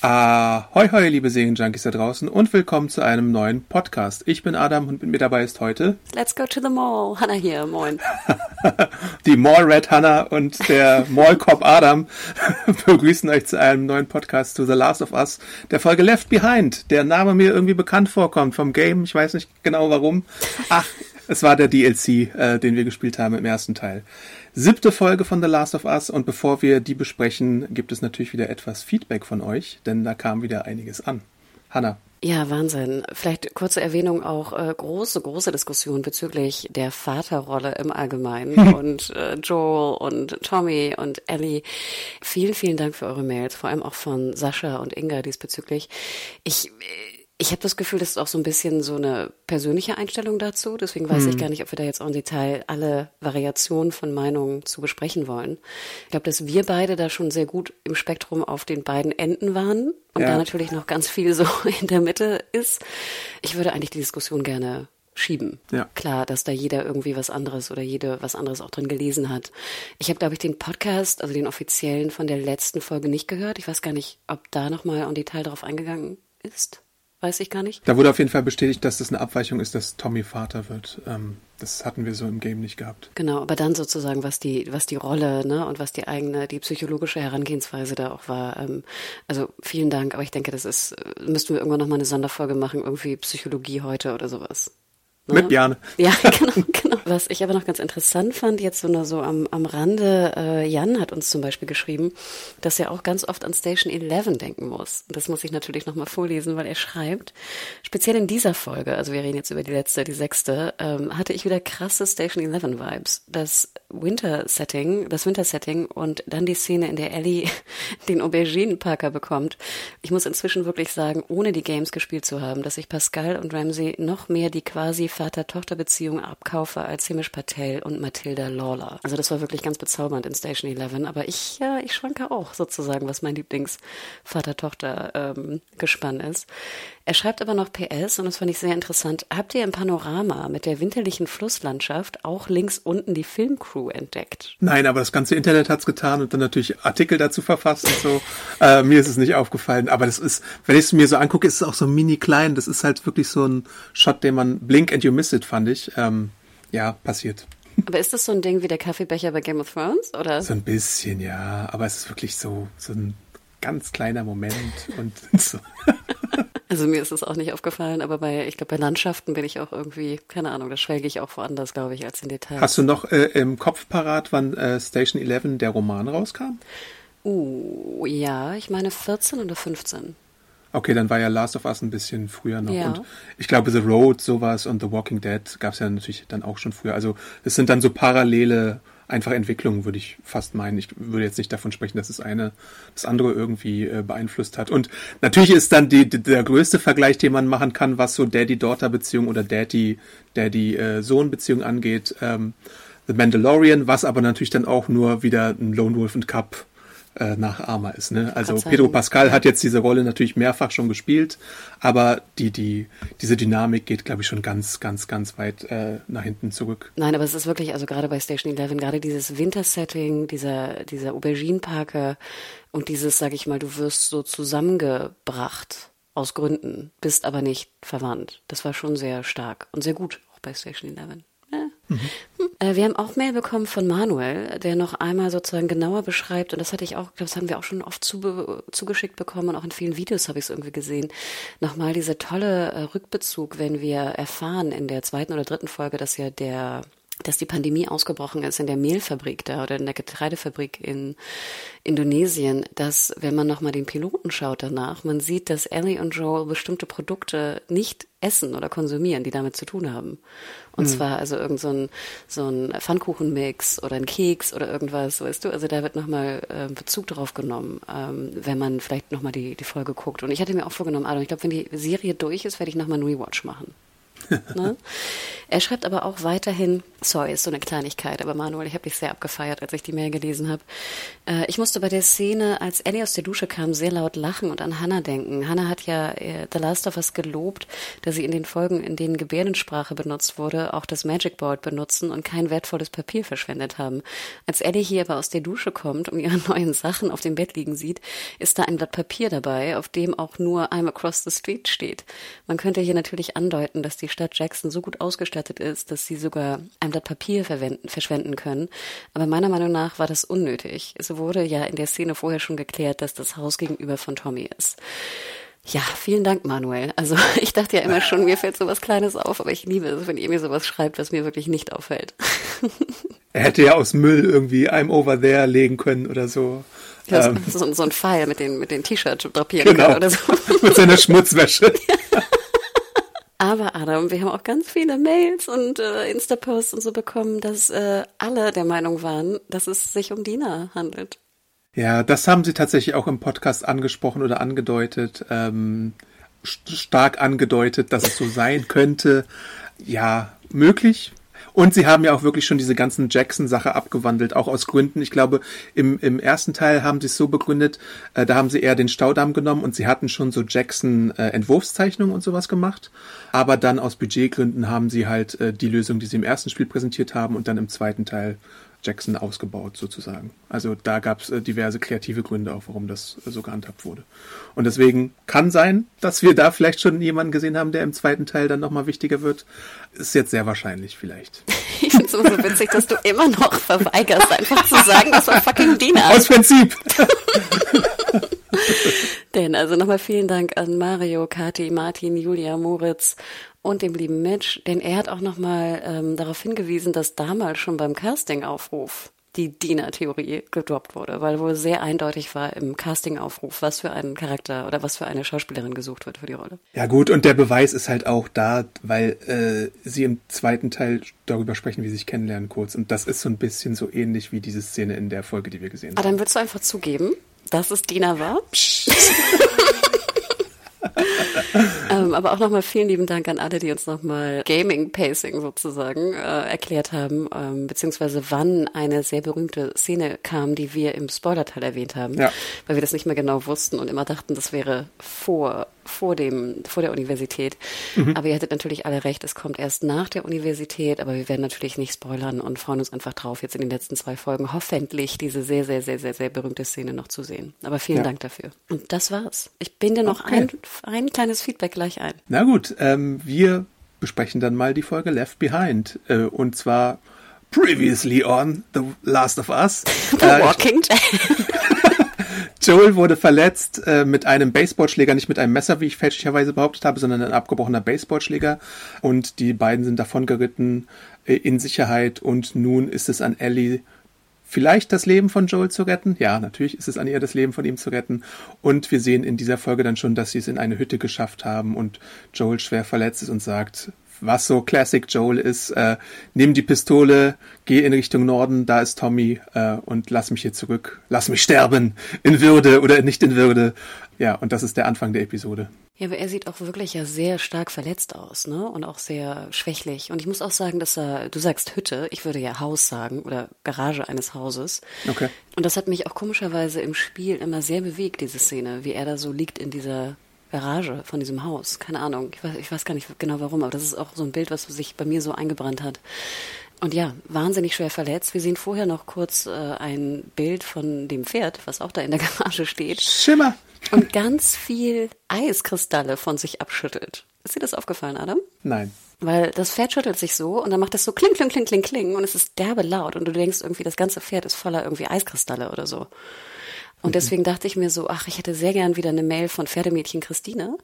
Ahoi, hoi, liebe Serienjunkies da draußen und willkommen zu einem neuen Podcast. Ich bin Adam und mit mir dabei ist heute Let's go to the mall. Hanna hier, moin. die Mall Red Hannah und der Mall Cop Adam begrüßen euch zu einem neuen Podcast zu The Last of Us, der Folge Left Behind. Der Name mir irgendwie bekannt vorkommt vom Game. Ich weiß nicht genau warum. Ach, es war der DLC, äh, den wir gespielt haben im ersten Teil. Siebte Folge von The Last of Us und bevor wir die besprechen, gibt es natürlich wieder etwas Feedback von euch, denn da kam wieder einiges an. Hanna. Ja, Wahnsinn. Vielleicht kurze Erwähnung auch äh, große, große Diskussion bezüglich der Vaterrolle im Allgemeinen und äh, Joel und Tommy und Ellie. Vielen, vielen Dank für eure Mails, vor allem auch von Sascha und Inga diesbezüglich. Ich ich habe das Gefühl, das ist auch so ein bisschen so eine persönliche Einstellung dazu. Deswegen weiß Hm. ich gar nicht, ob wir da jetzt auch im Detail alle Variationen von Meinungen zu besprechen wollen. Ich glaube, dass wir beide da schon sehr gut im Spektrum auf den beiden Enden waren und Ja. da natürlich noch ganz viel so in der Mitte ist. Ich würde eigentlich die Diskussion gerne schieben. Ja. Klar, dass da jeder irgendwie was anderes oder jede was anderes auch drin gelesen hat. Ich habe, glaube ich, den Podcast, also den offiziellen von der letzten Folge nicht gehört. Ich weiß gar nicht, ob da nochmal im Detail drauf eingegangen ist. Weiß ich gar nicht. Da wurde auf jeden Fall bestätigt, dass das eine Abweichung ist, dass Tommy Vater wird. Ähm, das hatten wir so im Game nicht gehabt. Genau, aber dann sozusagen, was die, was die Rolle, ne, und was die eigene, die psychologische Herangehensweise da auch war. Ähm, also vielen Dank, aber ich denke, das ist, müssten wir irgendwann nochmal eine Sonderfolge machen, irgendwie Psychologie heute oder sowas. Ne? Mit Bjarne. Ja, genau, genau. Was ich aber noch ganz interessant fand, jetzt so nur so am, am Rande, äh, Jan hat uns zum Beispiel geschrieben, dass er auch ganz oft an Station 11 denken muss. Und Das muss ich natürlich nochmal vorlesen, weil er schreibt, speziell in dieser Folge, also wir reden jetzt über die letzte, die sechste, ähm, hatte ich wieder krasse Station 11 Vibes. Das Winter-Setting, das Winter-Setting und dann die Szene, in der Ellie den Auberginenparker bekommt. Ich muss inzwischen wirklich sagen, ohne die Games gespielt zu haben, dass ich Pascal und Ramsey noch mehr die quasi Vater-Tochter-Beziehung abkaufe als Himish Patel und Matilda Lawler. Also das war wirklich ganz bezaubernd in Station 11. Aber ich, ja, ich schwanke auch sozusagen, was mein Lieblings-Vater-Tochter-Gespann ist. Er schreibt aber noch PS, und das fand ich sehr interessant. Habt ihr im Panorama mit der winterlichen Flusslandschaft auch links unten die Filmcrew entdeckt? Nein, aber das ganze Internet hat's getan und dann natürlich Artikel dazu verfasst und so. äh, mir ist es nicht aufgefallen, aber das ist, wenn ich es mir so angucke, ist es auch so mini klein. Das ist halt wirklich so ein Shot, den man blink and you miss it, fand ich. Ähm, ja, passiert. Aber ist das so ein Ding wie der Kaffeebecher bei Game of Thrones? Oder? So ein bisschen, ja, aber es ist wirklich so, so ein ganz kleiner Moment und so. Also mir ist es auch nicht aufgefallen, aber bei, ich glaube, bei Landschaften bin ich auch irgendwie, keine Ahnung, da schwelge ich auch woanders, glaube ich, als in Details. Hast du noch äh, im Kopf parat, wann äh, Station 11 der Roman rauskam? Uh, ja, ich meine 14 oder 15. Okay, dann war ja Last of Us ein bisschen früher noch. Ja. Und ich glaube, The Road, sowas und The Walking Dead gab es ja natürlich dann auch schon früher. Also es sind dann so parallele einfach Entwicklungen, würde ich fast meinen. Ich würde jetzt nicht davon sprechen, dass das eine das andere irgendwie äh, beeinflusst hat. Und natürlich ist dann die, die, der größte Vergleich, den man machen kann, was so Daddy-Daughter-Beziehung oder Daddy-Daddy-Sohn-Beziehung angeht, ähm, The Mandalorian, was aber natürlich dann auch nur wieder ein Lone Wolf and Cup äh, Nachahmer ist. Ne? Also. Pedro Pascal hat jetzt diese Rolle natürlich mehrfach schon gespielt, aber die, die, diese Dynamik geht, glaube ich, schon ganz, ganz, ganz weit äh, nach hinten zurück. Nein, aber es ist wirklich, also gerade bei Station 11, gerade dieses Wintersetting, dieser, dieser Auberginenparker und dieses, sag ich mal, du wirst so zusammengebracht aus Gründen, bist aber nicht verwandt. Das war schon sehr stark und sehr gut, auch bei Station 11. Ja. Hm. Äh, Wir haben auch Mail bekommen von Manuel, der noch einmal sozusagen genauer beschreibt, und das hatte ich auch, das haben wir auch schon oft zu, zugeschickt bekommen und auch in vielen Videos habe ich es irgendwie gesehen, nochmal dieser tolle äh, Rückbezug, wenn wir erfahren in der zweiten oder dritten Folge, dass ja der dass die Pandemie ausgebrochen ist in der Mehlfabrik da oder in der Getreidefabrik in Indonesien, dass wenn man nochmal den Piloten schaut danach, man sieht, dass Ellie und Joel bestimmte Produkte nicht essen oder konsumieren, die damit zu tun haben. Und mhm. zwar also irgend so ein, so ein Pfannkuchenmix oder ein Keks oder irgendwas, weißt du? Also da wird nochmal äh, Bezug drauf genommen, ähm, wenn man vielleicht nochmal die, die Folge guckt. Und ich hatte mir auch vorgenommen, Adam, ich glaube, wenn die Serie durch ist, werde ich nochmal einen Rewatch machen. Ne? Er schreibt aber auch weiterhin, sorry, ist so eine Kleinigkeit, aber Manuel, ich habe dich sehr abgefeiert, als ich die Mail gelesen habe. Äh, ich musste bei der Szene, als Ellie aus der Dusche kam, sehr laut lachen und an Hannah denken. Hannah hat ja äh, The Last of Us gelobt, dass sie in den Folgen, in denen Gebärdensprache benutzt wurde, auch das Magic Board benutzen und kein wertvolles Papier verschwendet haben. Als Ellie hier aber aus der Dusche kommt und ihre neuen Sachen auf dem Bett liegen sieht, ist da ein Blatt Papier dabei, auf dem auch nur I'm across the street steht. Man könnte hier natürlich andeuten, dass die Stadt Jackson so gut ausgestattet ist, dass sie sogar ein Blatt Papier verwenden, verschwenden können. Aber meiner Meinung nach war das unnötig. Es wurde ja in der Szene vorher schon geklärt, dass das Haus gegenüber von Tommy ist. Ja, vielen Dank, Manuel. Also ich dachte ja immer schon, mir fällt sowas Kleines auf, aber ich liebe es, wenn ihr mir sowas schreibt, was mir wirklich nicht auffällt. Er hätte ja aus Müll irgendwie I'm over there legen können oder so. Ja, ähm, so, so, ein Pfeil mit den, mit den T-Shirts drapieren genau. oder so. mit seiner Schmutzwäsche. Ja. Aber Adam, wir haben auch ganz viele Mails und äh, Insta-Posts und so bekommen, dass äh, alle der Meinung waren, dass es sich um Dina handelt. Ja, das haben sie tatsächlich auch im Podcast angesprochen oder angedeutet, ähm, stark angedeutet, dass es so sein könnte. Ja, möglich, und sie haben ja auch wirklich schon diese ganzen Jackson-Sache abgewandelt, auch aus Gründen. Ich glaube, im, im ersten Teil haben sie es so begründet, äh, da haben sie eher den Staudamm genommen und sie hatten schon so Jackson-Entwurfszeichnungen äh, und sowas gemacht. Aber dann aus Budgetgründen haben sie halt äh, die Lösung, die sie im ersten Spiel präsentiert haben und dann im zweiten Teil Jackson ausgebaut sozusagen. Also da gab es äh, diverse kreative Gründe auch, warum das äh, so gehandhabt wurde. Und deswegen kann sein, dass wir da vielleicht schon jemanden gesehen haben, der im zweiten Teil dann nochmal wichtiger wird. Ist jetzt sehr wahrscheinlich vielleicht. Ich finde es so witzig, dass du immer noch verweigerst, einfach zu sagen, das war fucking Dina. Aus Prinzip. Denn also nochmal vielen Dank an Mario, Kati, Martin, Julia, Moritz und dem lieben Mitch, denn er hat auch nochmal ähm, darauf hingewiesen, dass damals schon beim Casting-Aufruf die Dina-Theorie gedroppt wurde, weil wohl sehr eindeutig war im Casting-Aufruf, was für einen Charakter oder was für eine Schauspielerin gesucht wird für die Rolle. Ja gut, und der Beweis ist halt auch da, weil äh, sie im zweiten Teil darüber sprechen, wie sie sich kennenlernen kurz. Und das ist so ein bisschen so ähnlich wie diese Szene in der Folge, die wir gesehen haben. Ah, dann würdest du einfach zugeben, dass es Dina war? ähm, aber auch nochmal vielen lieben Dank an alle, die uns nochmal Gaming Pacing sozusagen äh, erklärt haben, ähm, beziehungsweise wann eine sehr berühmte Szene kam, die wir im Spoilerteil erwähnt haben, ja. weil wir das nicht mehr genau wussten und immer dachten, das wäre vor vor dem, vor der Universität. Mhm. Aber ihr hattet natürlich alle recht, es kommt erst nach der Universität, aber wir werden natürlich nicht spoilern und freuen uns einfach drauf, jetzt in den letzten zwei Folgen hoffentlich diese sehr, sehr, sehr, sehr, sehr berühmte Szene noch zu sehen. Aber vielen ja. Dank dafür. Und das war's. Ich bin dir noch okay. ein, ein kleines Feedback gleich ein. Na gut, ähm, wir besprechen dann mal die Folge Left Behind. Äh, und zwar Previously on The Last of Us. The äh, Walking Dead. Joel wurde verletzt äh, mit einem Baseballschläger, nicht mit einem Messer, wie ich fälschlicherweise behauptet habe, sondern ein abgebrochener Baseballschläger. Und die beiden sind davon geritten äh, in Sicherheit. Und nun ist es an Ellie vielleicht das Leben von Joel zu retten. Ja, natürlich ist es an ihr das Leben von ihm zu retten. Und wir sehen in dieser Folge dann schon, dass sie es in eine Hütte geschafft haben und Joel schwer verletzt ist und sagt, was so Classic Joel ist, äh, nimm die Pistole, geh in Richtung Norden, da ist Tommy äh, und lass mich hier zurück, lass mich sterben, in Würde oder nicht in Würde. Ja, und das ist der Anfang der Episode. Ja, aber er sieht auch wirklich ja sehr stark verletzt aus, ne? Und auch sehr schwächlich. Und ich muss auch sagen, dass er, du sagst Hütte, ich würde ja Haus sagen oder Garage eines Hauses. Okay. Und das hat mich auch komischerweise im Spiel immer sehr bewegt, diese Szene, wie er da so liegt in dieser Garage von diesem Haus. Keine Ahnung. Ich weiß, ich weiß gar nicht genau warum, aber das ist auch so ein Bild, was sich bei mir so eingebrannt hat. Und ja, wahnsinnig schwer verletzt. Wir sehen vorher noch kurz äh, ein Bild von dem Pferd, was auch da in der Garage steht. Schimmer. Und ganz viel Eiskristalle von sich abschüttelt. Ist dir das aufgefallen, Adam? Nein. Weil das Pferd schüttelt sich so und dann macht es so kling, kling, kling, kling, kling und es ist derbe laut und du denkst irgendwie, das ganze Pferd ist voller irgendwie Eiskristalle oder so. Und deswegen dachte ich mir so, ach, ich hätte sehr gern wieder eine Mail von Pferdemädchen Christine,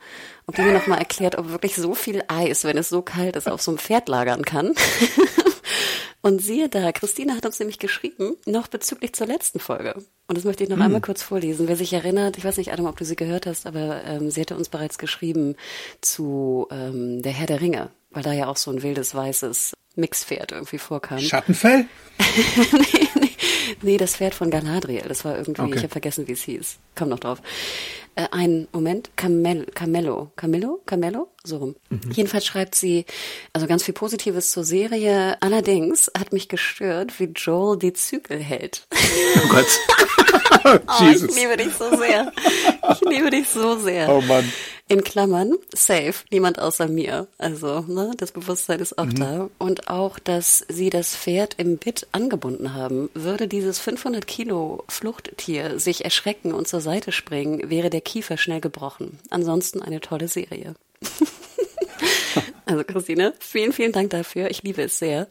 ob die mir nochmal erklärt, ob wirklich so viel Eis, wenn es so kalt ist, auf so einem Pferd lagern kann. Und siehe da, Christine hat uns nämlich geschrieben, noch bezüglich zur letzten Folge. Und das möchte ich noch einmal kurz vorlesen. Wer sich erinnert, ich weiß nicht, Adam, ob du sie gehört hast, aber ähm, sie hatte uns bereits geschrieben zu ähm, Der Herr der Ringe, weil da ja auch so ein wildes, weißes Mixpferd irgendwie vorkam. Schattenfell? nee, nee, nee, das Pferd von Galadriel. Das war irgendwie, Okay. ich habe vergessen, wie es hieß. Komm noch drauf. Äh, ein Moment, Camel, Camello, Camillo, Camello, so rum. Jedenfalls schreibt sie, also ganz viel Positives zur Serie. Allerdings hat mich gestört, wie Joel die Zügel hält. Oh Gott. Oh, Jesus. ich liebe dich so sehr. Ich liebe dich so sehr. Oh Mann. In Klammern, safe, niemand außer mir. Also, ne, das Bewusstsein ist auch da. Und auch, dass sie das Pferd im Bit angebunden haben. Würde dieses 500 Kilo Fluchttier sich erschrecken und zur Seite springen, wäre der Kiefer schnell gebrochen. Ansonsten eine tolle Serie. also, Christine, vielen, vielen Dank dafür. Ich liebe es sehr.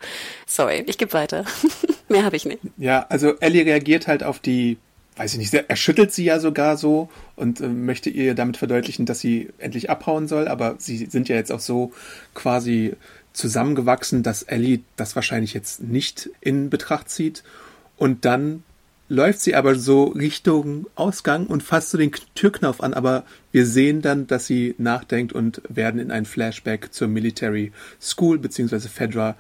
Sorry, ich gebe weiter. Mehr habe ich nicht. Ja, also Ellie reagiert halt auf die, weiß ich nicht, er schüttelt sie ja sogar so und äh, möchte ihr damit verdeutlichen, dass sie endlich abhauen soll, aber sie sind ja jetzt auch so quasi zusammengewachsen, dass Ellie das wahrscheinlich jetzt nicht in Betracht zieht. Und dann läuft sie aber so Richtung Ausgang und fasst so den Türknauf an, aber wir sehen dann, dass sie nachdenkt und werden in ein Flashback zur Military School beziehungsweise Fedra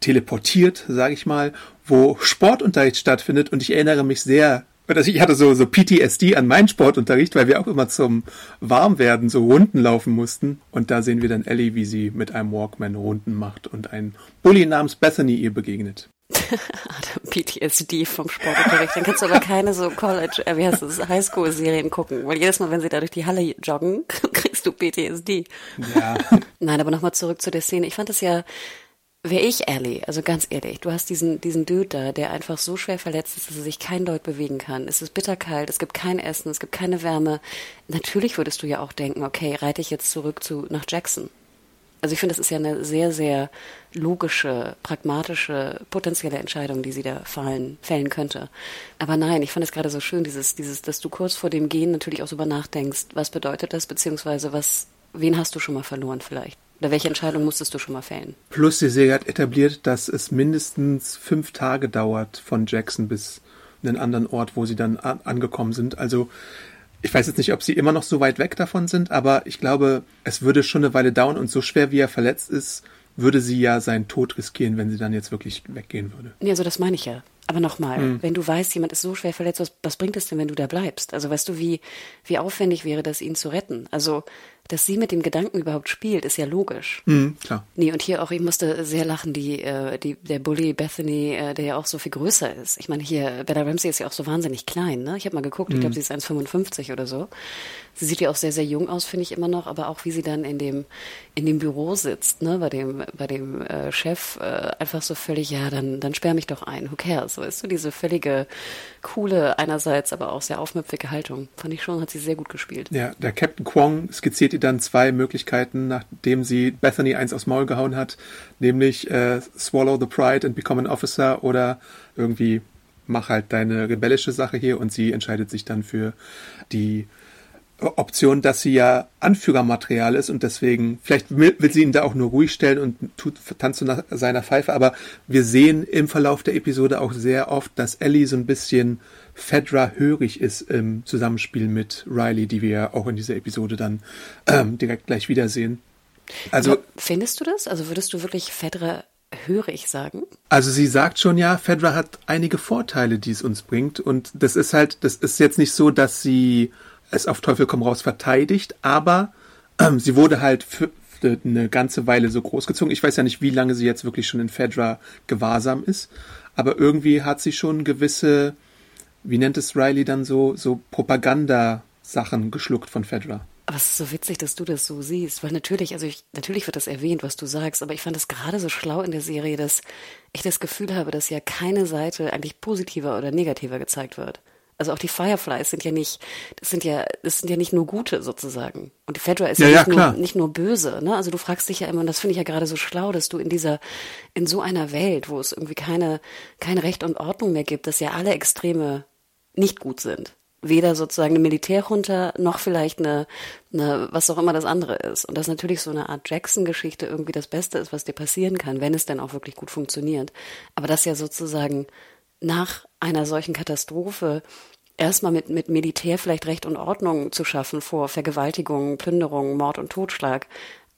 teleportiert, sage ich mal, wo Sportunterricht stattfindet. Und ich erinnere mich sehr ich hatte so, so PTSD an meinen Sportunterricht, weil wir auch immer zum Warmwerden so Runden laufen mussten. Und da sehen wir dann Ellie, wie sie mit einem Walkman Runden macht und ein Bully namens Bethany ihr begegnet. PTSD vom Sportunterricht. Dann kannst du aber keine so College, äh, wie heißt das, Highschool-Serien gucken. Weil jedes Mal, wenn sie da durch die Halle joggen, kriegst du PTSD. Ja, Nein, aber nochmal zurück zu der Szene. Ich fand es ja, wäre ich Ellie, also ganz ehrlich, du hast diesen, diesen Dude da, der einfach so schwer verletzt ist, dass er sich kein Deut bewegen kann. Es ist bitterkalt, es gibt kein Essen, es gibt keine Wärme. Natürlich würdest du ja auch denken, okay, reite ich jetzt zurück zu, nach Jackson. Also ich finde, das ist ja eine sehr, sehr logische, pragmatische, potenzielle Entscheidung, die sie da fallen, fällen könnte. Aber nein, ich fand es gerade so schön, dieses, dieses, dass du kurz vor dem Gehen natürlich auch so über nachdenkst, was bedeutet das, beziehungsweise was, wen hast du schon mal verloren vielleicht? Oder welche Entscheidung musstest du schon mal fällen? plus die Serie hat etabliert, dass es mindestens fünf Tage dauert von Jackson bis einen anderen Ort, wo sie dann an angekommen sind. Also ich weiß jetzt nicht, ob sie immer noch so weit weg davon sind, aber ich glaube, es würde schon eine Weile dauern und so schwer wie er verletzt ist, würde sie ja seinen Tod riskieren, wenn sie dann jetzt wirklich weggehen würde. Nee, also das meine ich ja. Aber nochmal, wenn du weißt, jemand ist so schwer verletzt, was, was bringt es denn, wenn du da bleibst? Also weißt du, wie, wie aufwendig wäre das, ihn zu retten? Also, dass sie mit dem Gedanken überhaupt spielt, ist ja logisch. Mhm, klar. Nee, und hier auch, ich musste sehr lachen, die, äh, die, der Bully Bethany, äh, der ja auch so viel größer ist. Ich meine, hier, Bella Ramsey ist ja auch so wahnsinnig klein, ne? Ich habe mal geguckt, ich glaube, sie ist 1,55 oder so. Sie sieht ja auch sehr, sehr jung aus, finde ich immer noch, aber auch wie sie dann in dem, in dem Büro sitzt, ne, bei dem, bei dem äh, Chef, äh, einfach so völlig, ja, dann, dann sperr mich doch ein, who cares? Ist so diese völlige, coole, einerseits, aber auch sehr aufmüpfige Haltung. Fand ich schon, hat sie sehr gut gespielt. Ja, der Captain Kwong skizziert ihr dann zwei Möglichkeiten, nachdem sie Bethany eins aufs Maul gehauen hat, nämlich äh, swallow the pride and become an officer oder irgendwie mach halt deine rebellische Sache hier und sie entscheidet sich dann für die Option, dass sie ja Anführermaterial ist und deswegen, vielleicht will, sie ihn da auch nur ruhig stellen und tut, tanzt so nach seiner Pfeife, aber wir sehen im Verlauf der Episode auch sehr oft, dass Ellie so ein bisschen Fedra hörig ist im Zusammenspiel mit Riley, die wir ja auch in dieser Episode dann ähm, direkt gleich wiedersehen. Also, Aber Findest du das? Also würdest du wirklich Fedra hörig sagen? Also sie sagt schon, ja, Fedra hat einige Vorteile, die es uns bringt. Und das ist halt, das ist jetzt nicht so, dass sie es auf Teufel komm raus verteidigt, aber ähm, sie wurde halt für, eine ganze Weile so großgezogen. Ich weiß ja nicht, wie lange sie jetzt wirklich schon in Fedra gewahrsam ist, aber irgendwie hat sie schon gewisse, wie nennt es Riley dann so, so Propaganda-Sachen geschluckt von Fedra. Aber es ist so witzig, dass du das so siehst, weil natürlich, also ich, natürlich wird das erwähnt, was du sagst, aber ich fand es gerade so schlau in der Serie, dass ich das Gefühl habe, dass ja keine Seite eigentlich positiver oder negativer gezeigt wird. Also auch die Fireflies sind ja nicht, das sind ja, das sind ja nicht nur gute sozusagen. Und die Fedra ist ja, Ja, ja, nicht, nur, klar. nicht nur böse, ne? Also du fragst dich ja immer, und das finde ich ja gerade so schlau, dass du in dieser, in so einer Welt, wo es irgendwie keine, kein Recht und Ordnung mehr gibt, dass ja alle Extreme nicht gut sind. weder sozusagen eine Militärjunta noch vielleicht eine, eine, was auch immer das andere ist. Und dass natürlich so eine Art Jackson-Geschichte irgendwie das Beste ist, was dir passieren kann, wenn es denn auch wirklich gut funktioniert. Aber dass ja sozusagen nach einer solchen Katastrophe erstmal mit, mit Militär vielleicht Recht und Ordnung zu schaffen vor Vergewaltigung, Plünderung, Mord und Totschlag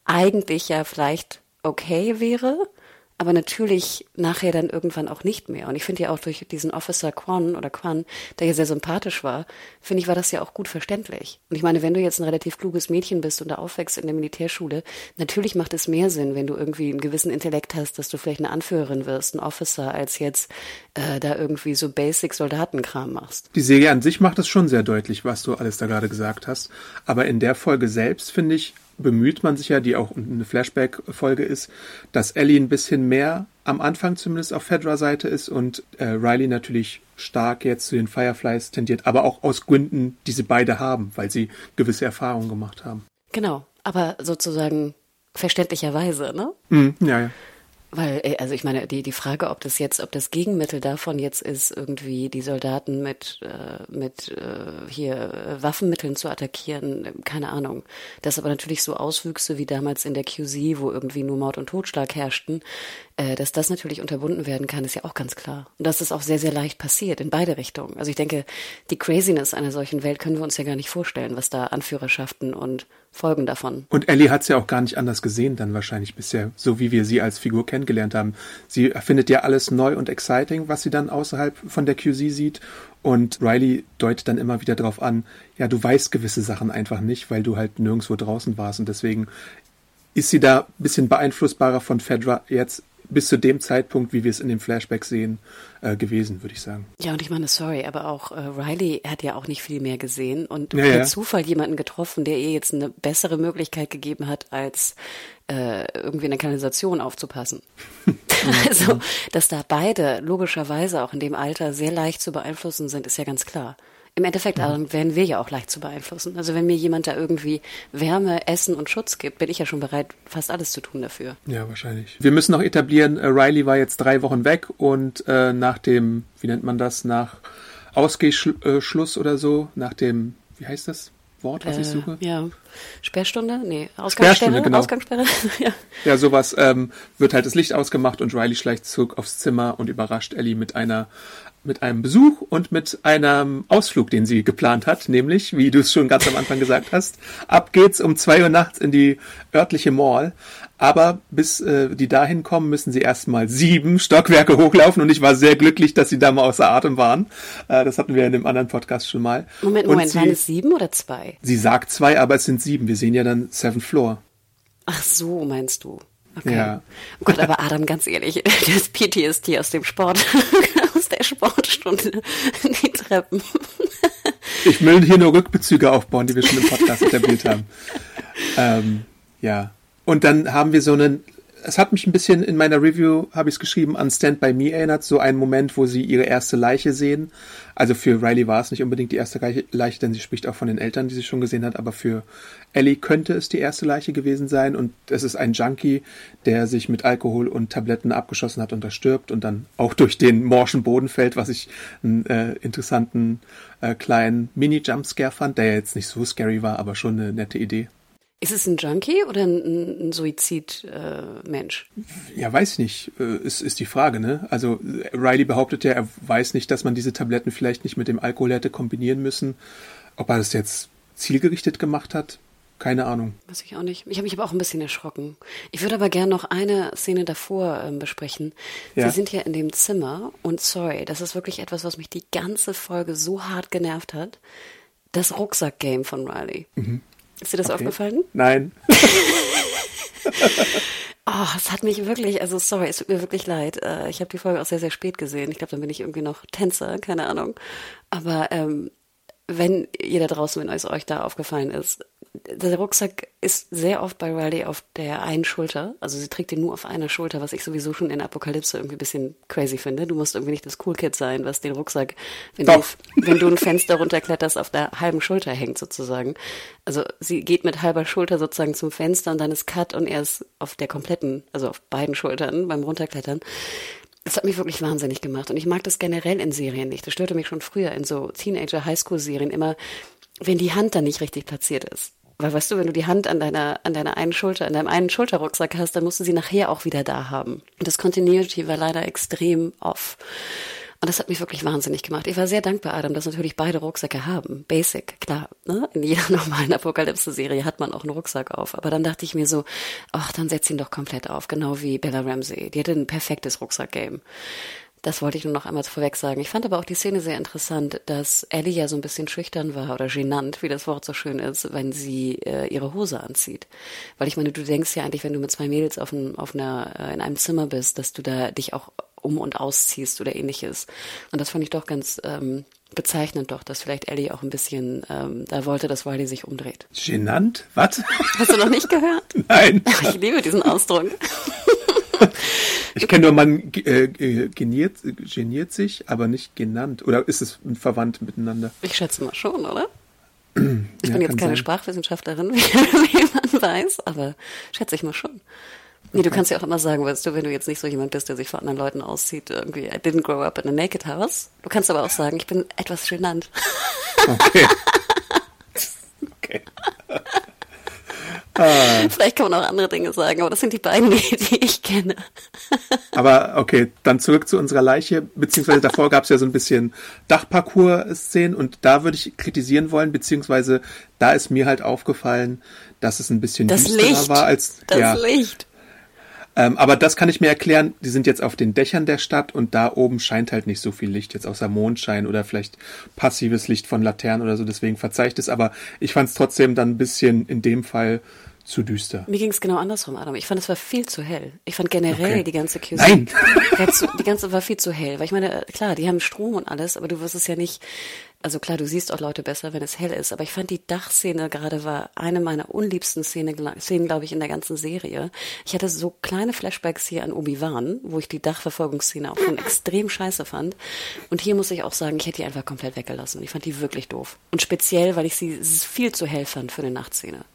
eigentlich ja vielleicht okay wäre, aber natürlich nachher dann irgendwann auch nicht mehr. Und ich finde ja auch durch diesen Officer Quan oder Quan, der ja sehr sympathisch war, finde ich, war das ja auch gut verständlich. Und ich meine, wenn du jetzt ein relativ kluges Mädchen bist und da aufwächst in der Militärschule, natürlich macht es mehr Sinn, wenn du irgendwie einen gewissen Intellekt hast, dass du vielleicht eine Anführerin wirst, ein Officer, als jetzt äh, da irgendwie so Basic Soldatenkram machst. Die Serie an sich macht es schon sehr deutlich, was du alles da gerade gesagt hast. Aber in der Folge selbst, finde ich, bemüht man sich ja, die auch eine Flashback-Folge ist, dass Ellie ein bisschen mehr am Anfang zumindest auf Fedra-Seite ist und äh, Riley natürlich stark jetzt zu den Fireflies tendiert, aber auch aus Gründen, die sie beide haben, weil sie gewisse Erfahrungen gemacht haben. Genau, aber sozusagen verständlicherweise, ne? Mm, ja, ja. Weil, äh, also ich meine, die, die Frage, ob das jetzt, ob das Gegenmittel davon jetzt ist, irgendwie die Soldaten mit, äh, mit äh, hier äh, Waffenmitteln zu attackieren, keine Ahnung. Das aber natürlich so Auswüchse wie damals in der QZ, wo irgendwie nur Mord und Totschlag herrschten, äh, dass das natürlich unterbunden werden kann, ist ja auch ganz klar. Und dass das auch sehr, sehr leicht passiert, in beide Richtungen. Also ich denke, die Craziness einer solchen Welt können wir uns ja gar nicht vorstellen, was da Anführerschaften und Folgen davon. Und Ellie hat es ja auch gar nicht anders gesehen dann wahrscheinlich bisher, so wie wir sie als Figur kennengelernt haben. Sie findet ja alles neu und exciting, was sie dann außerhalb von der QZ sieht. Und Riley deutet dann immer wieder darauf an, ja, du weißt gewisse Sachen einfach nicht, weil du halt nirgendwo draußen warst. Und deswegen ist sie da ein bisschen beeinflussbarer von Fedra jetzt bis zu dem Zeitpunkt, wie wir es in dem Flashback sehen, äh, gewesen, würde ich sagen. Ja, und ich meine, sorry, aber auch äh, Riley hat ja auch nicht viel mehr gesehen und Ja, per ja. Zufall jemanden getroffen, der ihr jetzt eine bessere Möglichkeit gegeben hat, als äh, irgendwie in der Kanalisation aufzupassen. also, dass da beide logischerweise auch in dem Alter sehr leicht zu beeinflussen sind, ist ja ganz klar. Im Endeffekt Adam, werden wir ja auch leicht zu beeinflussen. Also wenn mir jemand da irgendwie Wärme, Essen und Schutz gibt, bin ich ja schon bereit, fast alles zu tun dafür. Ja, wahrscheinlich. Wir müssen noch etablieren, äh, Riley war jetzt drei Wochen weg und äh, nach dem, wie nennt man das, nach Ausgehschluss oder so, nach dem, wie heißt das Wort, was ich suche? Äh, ja. Sperrstunde? Nee, Ausgangssperre? Sperrstunde, genau. Ausgangssperre? ja. Ja, sowas ähm, wird halt das Licht ausgemacht und Riley schleicht zurück aufs Zimmer und überrascht Ellie mit einer mit einem Besuch und mit einem Ausflug, den sie geplant hat, nämlich, wie du es schon ganz am Anfang gesagt hast, ab geht's um zwei Uhr nachts in die örtliche Mall. Aber bis äh, die dahin kommen, müssen sie erstmal sieben Stockwerke hochlaufen und ich war sehr glücklich, dass sie da mal außer Atem waren. Äh, das hatten wir in dem anderen Podcast schon mal. Moment, Moment, sie, waren es sieben oder zwei? sie sagt zwei, aber es sind sieben. Wir sehen ja dann Seven Floor. Ach so, meinst du? Okay. Ja. Oh Gott, aber Adam, ganz ehrlich, das PTSD aus dem Sport, aus der Sportstunde, die Treppen. Ich will hier nur Rückbezüge aufbauen, die wir schon im Podcast etabliert haben. Ähm, ja. Und dann haben wir so einen, es hat mich ein bisschen in meiner Review, habe ich es geschrieben, an Stand By Me erinnert, so einen Moment, wo sie ihre erste Leiche sehen. Also für Riley war es nicht unbedingt die erste Leiche- denn sie spricht auch von den Eltern, die sie schon gesehen hat, aber für Ellie könnte es die erste Leiche gewesen sein und es ist ein Junkie, der sich mit Alkohol und Tabletten abgeschossen hat und da stirbt und dann auch durch den morschen Boden fällt, was ich einen äh, interessanten äh, kleinen Mini-Jumpscare fand, der jetzt nicht so scary war, aber schon eine nette Idee. Ist es ein Junkie oder ein, ein Suizid-Mensch? Ja, weiß ich nicht, äh, ist, ist die Frage, ne? Also äh, Riley behauptet ja, er weiß nicht, dass man diese Tabletten vielleicht nicht mit dem Alkohol hätte kombinieren müssen. Ob er das jetzt zielgerichtet gemacht hat, keine Ahnung. Weiß ich auch nicht. Ich habe mich aber auch ein bisschen erschrocken. Ich würde aber gerne noch eine Szene davor ähm, besprechen. Ja. Sie sind ja in dem Zimmer und sorry, das ist wirklich etwas, was mich die ganze Folge so hart genervt hat. Das Rucksack-Game von Riley. Ist dir das Okay. aufgefallen? Nein. Oh, es hat mich wirklich, also sorry, es tut mir wirklich leid. Äh, Ich habe die Folge auch sehr, sehr spät gesehen. Ich glaube, dann bin ich irgendwie noch Tänzer, keine Ahnung. Aber ähm, wenn ihr da draußen, wenn es euch da aufgefallen ist, der Rucksack ist sehr oft bei Riley auf der einen Schulter. Also sie trägt ihn nur auf einer Schulter, was ich sowieso schon in Apokalypse irgendwie ein bisschen crazy finde. Du musst irgendwie nicht das Cool Kid sein, was den Rucksack, wenn, du, wenn du ein Fenster runterkletterst, auf der halben Schulter hängt sozusagen. Also sie geht mit halber Schulter sozusagen zum Fenster und dann ist Cut und er ist auf der kompletten, also auf beiden Schultern beim Runterklettern. Das hat mich wirklich wahnsinnig gemacht. Und ich mag das generell in Serien nicht. Das störte mich schon früher in so Teenager-Highschool-Serien immer, wenn die Hand dann nicht richtig platziert ist. Weil weißt du, wenn du die Hand an deiner, an deiner einen Schulter, an deinem einen Schulterrucksack hast, dann musst du sie nachher auch wieder da haben. Und das Continuity war leider extrem off. Und das hat mich wirklich wahnsinnig gemacht. Ich war sehr dankbar, Adam, dass natürlich beide Rucksäcke haben. Basic, klar. Ne? In jeder normalen Apokalypse-Serie hat man auch einen Rucksack auf. Aber dann dachte ich mir so, ach, dann setz ihn doch komplett auf. Genau wie Bella Ramsey. Die hatte ein perfektes Rucksack-Game. Das wollte ich nur noch einmal vorweg sagen. Ich fand aber auch die Szene sehr interessant, dass Ellie ja so ein bisschen schüchtern war oder genannt, wie das Wort so schön ist, wenn sie äh, ihre Hose anzieht. Weil ich meine, du denkst ja eigentlich, wenn du mit zwei Mädels auf, ein, auf einer, äh, in einem Zimmer bist, dass du da dich auch um und ausziehst oder ähnliches. Und das fand ich doch ganz ähm, bezeichnend doch, dass vielleicht Ellie auch ein bisschen ähm, da wollte, dass Wiley sich umdreht. Genannt? Was? Hast du noch nicht gehört? Nein. Ich liebe diesen Ausdruck. Ich kenne nur, man äh, geniert, geniert sich, aber nicht genannt. Oder ist es verwandt miteinander? Ich schätze mal schon, oder? Ich Ja, bin jetzt keine sein. Sprachwissenschaftlerin, wie, man weiß, aber schätze ich mal schon. Nee, du kannst ja auch immer sagen, weißt du, wenn du jetzt nicht so jemand bist, der sich vor anderen Leuten auszieht, irgendwie, I didn't grow up in a naked house. Du kannst aber auch sagen, ich bin etwas genannt. Okay. okay. Vielleicht kann man auch andere Dinge sagen, aber das sind die beiden, die, die ich kenne. Aber okay, dann zurück zu unserer Leiche, beziehungsweise davor gab es ja so ein bisschen Dachparcours-Szenen und da würde ich kritisieren wollen, beziehungsweise da ist mir halt aufgefallen, dass es ein bisschen Das düsterer Licht. war als Das ja. Licht. Ähm, aber das kann ich mir erklären. Die sind jetzt auf den Dächern der Stadt und da oben scheint halt nicht so viel Licht, jetzt außer Mondschein oder vielleicht passives Licht von Laternen oder so. Deswegen verzeiht es. Aber ich fand es trotzdem dann ein bisschen in dem Fall zu düster. Mir ging es genau andersrum, Adam. Ich fand, es war viel zu hell. Ich fand generell Okay. die ganze QC. Nein! die ganze war viel zu hell. Weil ich meine, klar, die haben Strom und alles, aber du wirst es ja nicht. Also klar, du siehst auch Leute besser, wenn es hell ist. Aber ich fand die Dachszene gerade war eine meiner unliebsten Szene, Szenen, glaube ich, in der ganzen Serie. Ich hatte so kleine Flashbacks hier an Obi-Wan, wo ich die Dachverfolgungsszene auch schon extrem scheiße fand. Und hier muss ich auch sagen, ich hätte die einfach komplett weggelassen. Ich fand die wirklich doof. Und speziell, weil ich sie viel zu hell fand für eine Nachtszene.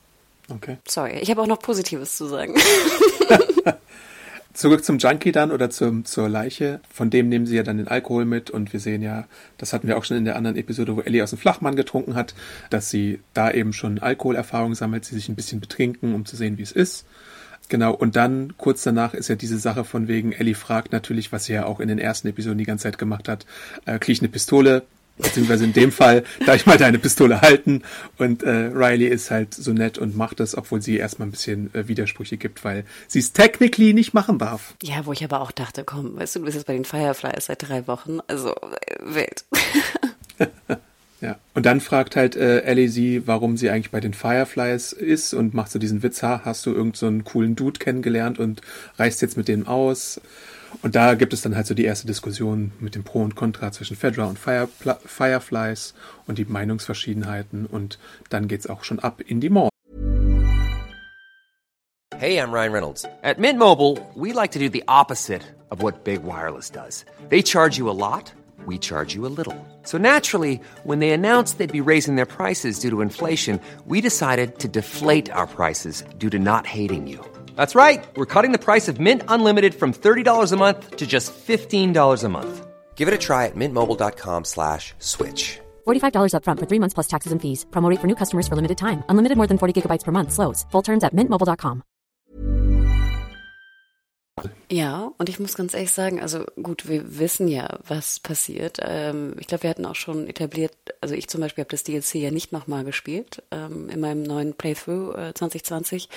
Okay. Sorry, ich habe auch noch Positives zu sagen. Zurück zum Junkie dann oder zum, zur Leiche. Von dem nehmen sie ja dann den Alkohol mit und wir sehen ja, das hatten wir auch schon in der anderen Episode, wo Ellie aus dem Flachmann getrunken hat, dass sie da eben schon Alkoholerfahrung sammelt, sie sich ein bisschen betrinken, um zu sehen, wie es ist. Genau, und dann kurz danach ist ja diese Sache von wegen, Ellie fragt natürlich, was sie ja auch in den ersten Episoden die ganze Zeit gemacht hat, äh, krieg ich eine Pistole, beziehungsweise in dem Fall, da ich mal deine Pistole halten und äh, Riley ist halt so nett und macht das, obwohl sie erstmal ein bisschen äh, Widersprüche gibt, weil sie es technically nicht machen darf. Ja, wo ich aber auch dachte, komm, weißt du, du bist jetzt bei den Fireflies seit drei Wochen, also äh, wild. Ja. Und dann fragt halt äh, Ellie sie, warum sie eigentlich bei den Fireflies ist und macht so diesen Witz, ha, hast du irgend so einen coolen Dude kennengelernt und reist jetzt mit dem aus? Und da gibt es dann halt so die erste Diskussion mit dem Pro und Contra zwischen Fedra und Firepl Fireflies und die Meinungsverschiedenheiten und dann geht's auch schon ab in die Mall. Hey, I'm Ryan Reynolds. At Mint Mobile, we like to do the opposite of what Big Wireless does. They charge you a lot, we charge you a little. So naturally, when they announced they'd be raising their prices due to inflation, we decided to deflate our prices due to not hating you. That's right. We're cutting the price of Mint Unlimited from $30 a month to just $15 a month. Give it a try at mintmobile.com slash switch. $45 upfront for three months plus taxes and fees. Promo rate for new customers for limited time. Unlimited more than 40 gigabytes per month. Slows. Full terms at mintmobile.com. Ja, und ich muss ganz ehrlich sagen, also gut, wir wissen ja, was passiert. Ähm, ich glaube, wir hatten auch schon etabliert, also ich zum Beispiel habe das DLC ja nicht nochmal gespielt ähm, in meinem neuen Playthrough äh, 2020.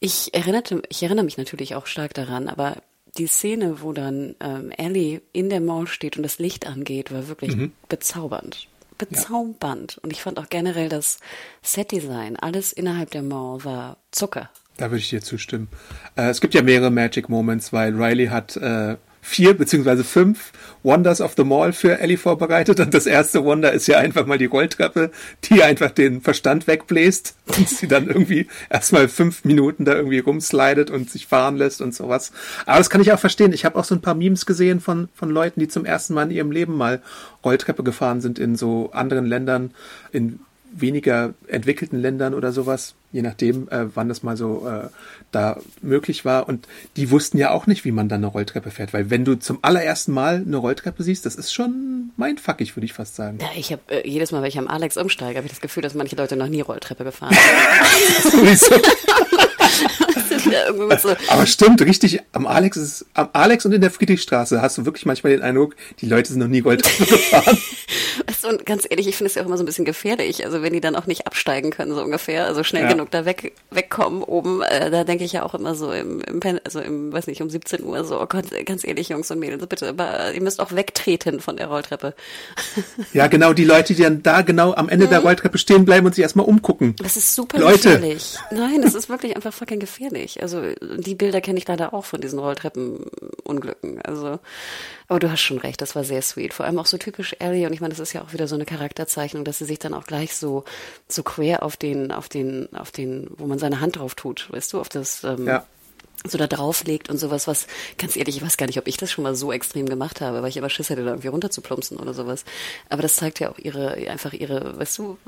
Ich erinnerte, ich erinnere mich natürlich auch stark daran, aber die Szene, wo dann ähm, Ellie in der Mall steht und das Licht angeht, war wirklich bezaubernd. Bezaubernd. Und ich fand auch generell das Setdesign, alles innerhalb der Mall war Zucker. Da würde ich dir zustimmen. Äh, es gibt ja mehrere Magic Moments, weil Riley hat äh, vier beziehungsweise fünf Wonders of the Mall für Ellie vorbereitet und das erste Wonder ist ja einfach mal die Rolltreppe, die einfach den Verstand wegbläst und sie dann irgendwie erstmal fünf Minuten da irgendwie rumslidet und sich fahren lässt und sowas. Aber das kann ich auch verstehen. Ich habe auch so ein paar Memes gesehen von, von Leuten, die zum ersten Mal in ihrem Leben mal Rolltreppe gefahren sind in so anderen Ländern, in weniger entwickelten Ländern oder sowas, je nachdem, äh, wann das mal so äh, da möglich war. Und die wussten ja auch nicht, wie man dann eine Rolltreppe fährt, weil wenn du zum allerersten Mal eine Rolltreppe siehst, das ist schon mindfuckig, würde ich fast sagen. Ja, ich habe äh, jedes Mal, wenn ich am Alex umsteige, habe ich das Gefühl, dass manche Leute noch nie Rolltreppe gefahren sind. Sowieso. Irgendwie mit so, Aber stimmt, richtig, am Alex ist am Alex und in der Friedrichstraße hast du wirklich manchmal den Eindruck, die Leute sind noch nie Rolltreppe gefahren. du, und ganz ehrlich, ich finde es ja auch immer so ein bisschen gefährlich. Also wenn die dann auch nicht absteigen können, so ungefähr, also schnell Ja. genug da weg, wegkommen oben, äh, da denke ich ja auch immer so im, im Pen, also im, weiß nicht, um 17 Uhr so, oh Gott, ganz ehrlich, Jungs und Mädels, bitte, aber ihr müsst auch wegtreten von der Rolltreppe. Ja, genau, die Leute, die dann da genau am Ende der Rolltreppe stehen bleiben und sich erstmal umgucken. Das ist super Leute. gefährlich. Nein, das ist wirklich einfach fucking gefährlich. Also die Bilder kenne ich leider auch von diesen Rolltreppenunglücken. Also, aber du hast schon recht, das war sehr sweet. Vor allem auch so typisch Ellie und ich meine, das ist ja auch wieder so eine Charakterzeichnung, dass sie sich dann auch gleich so so quer auf den auf den auf den, wo man seine Hand drauf tut, weißt du, auf das ähm, Ja. So da drauflegt und sowas, was, ganz ehrlich, ich weiß gar nicht, ob ich das schon mal so extrem gemacht habe, weil ich immer Schiss hätte, da irgendwie runterzuplumpsen oder sowas. Aber das zeigt ja auch ihre, einfach ihre, weißt du,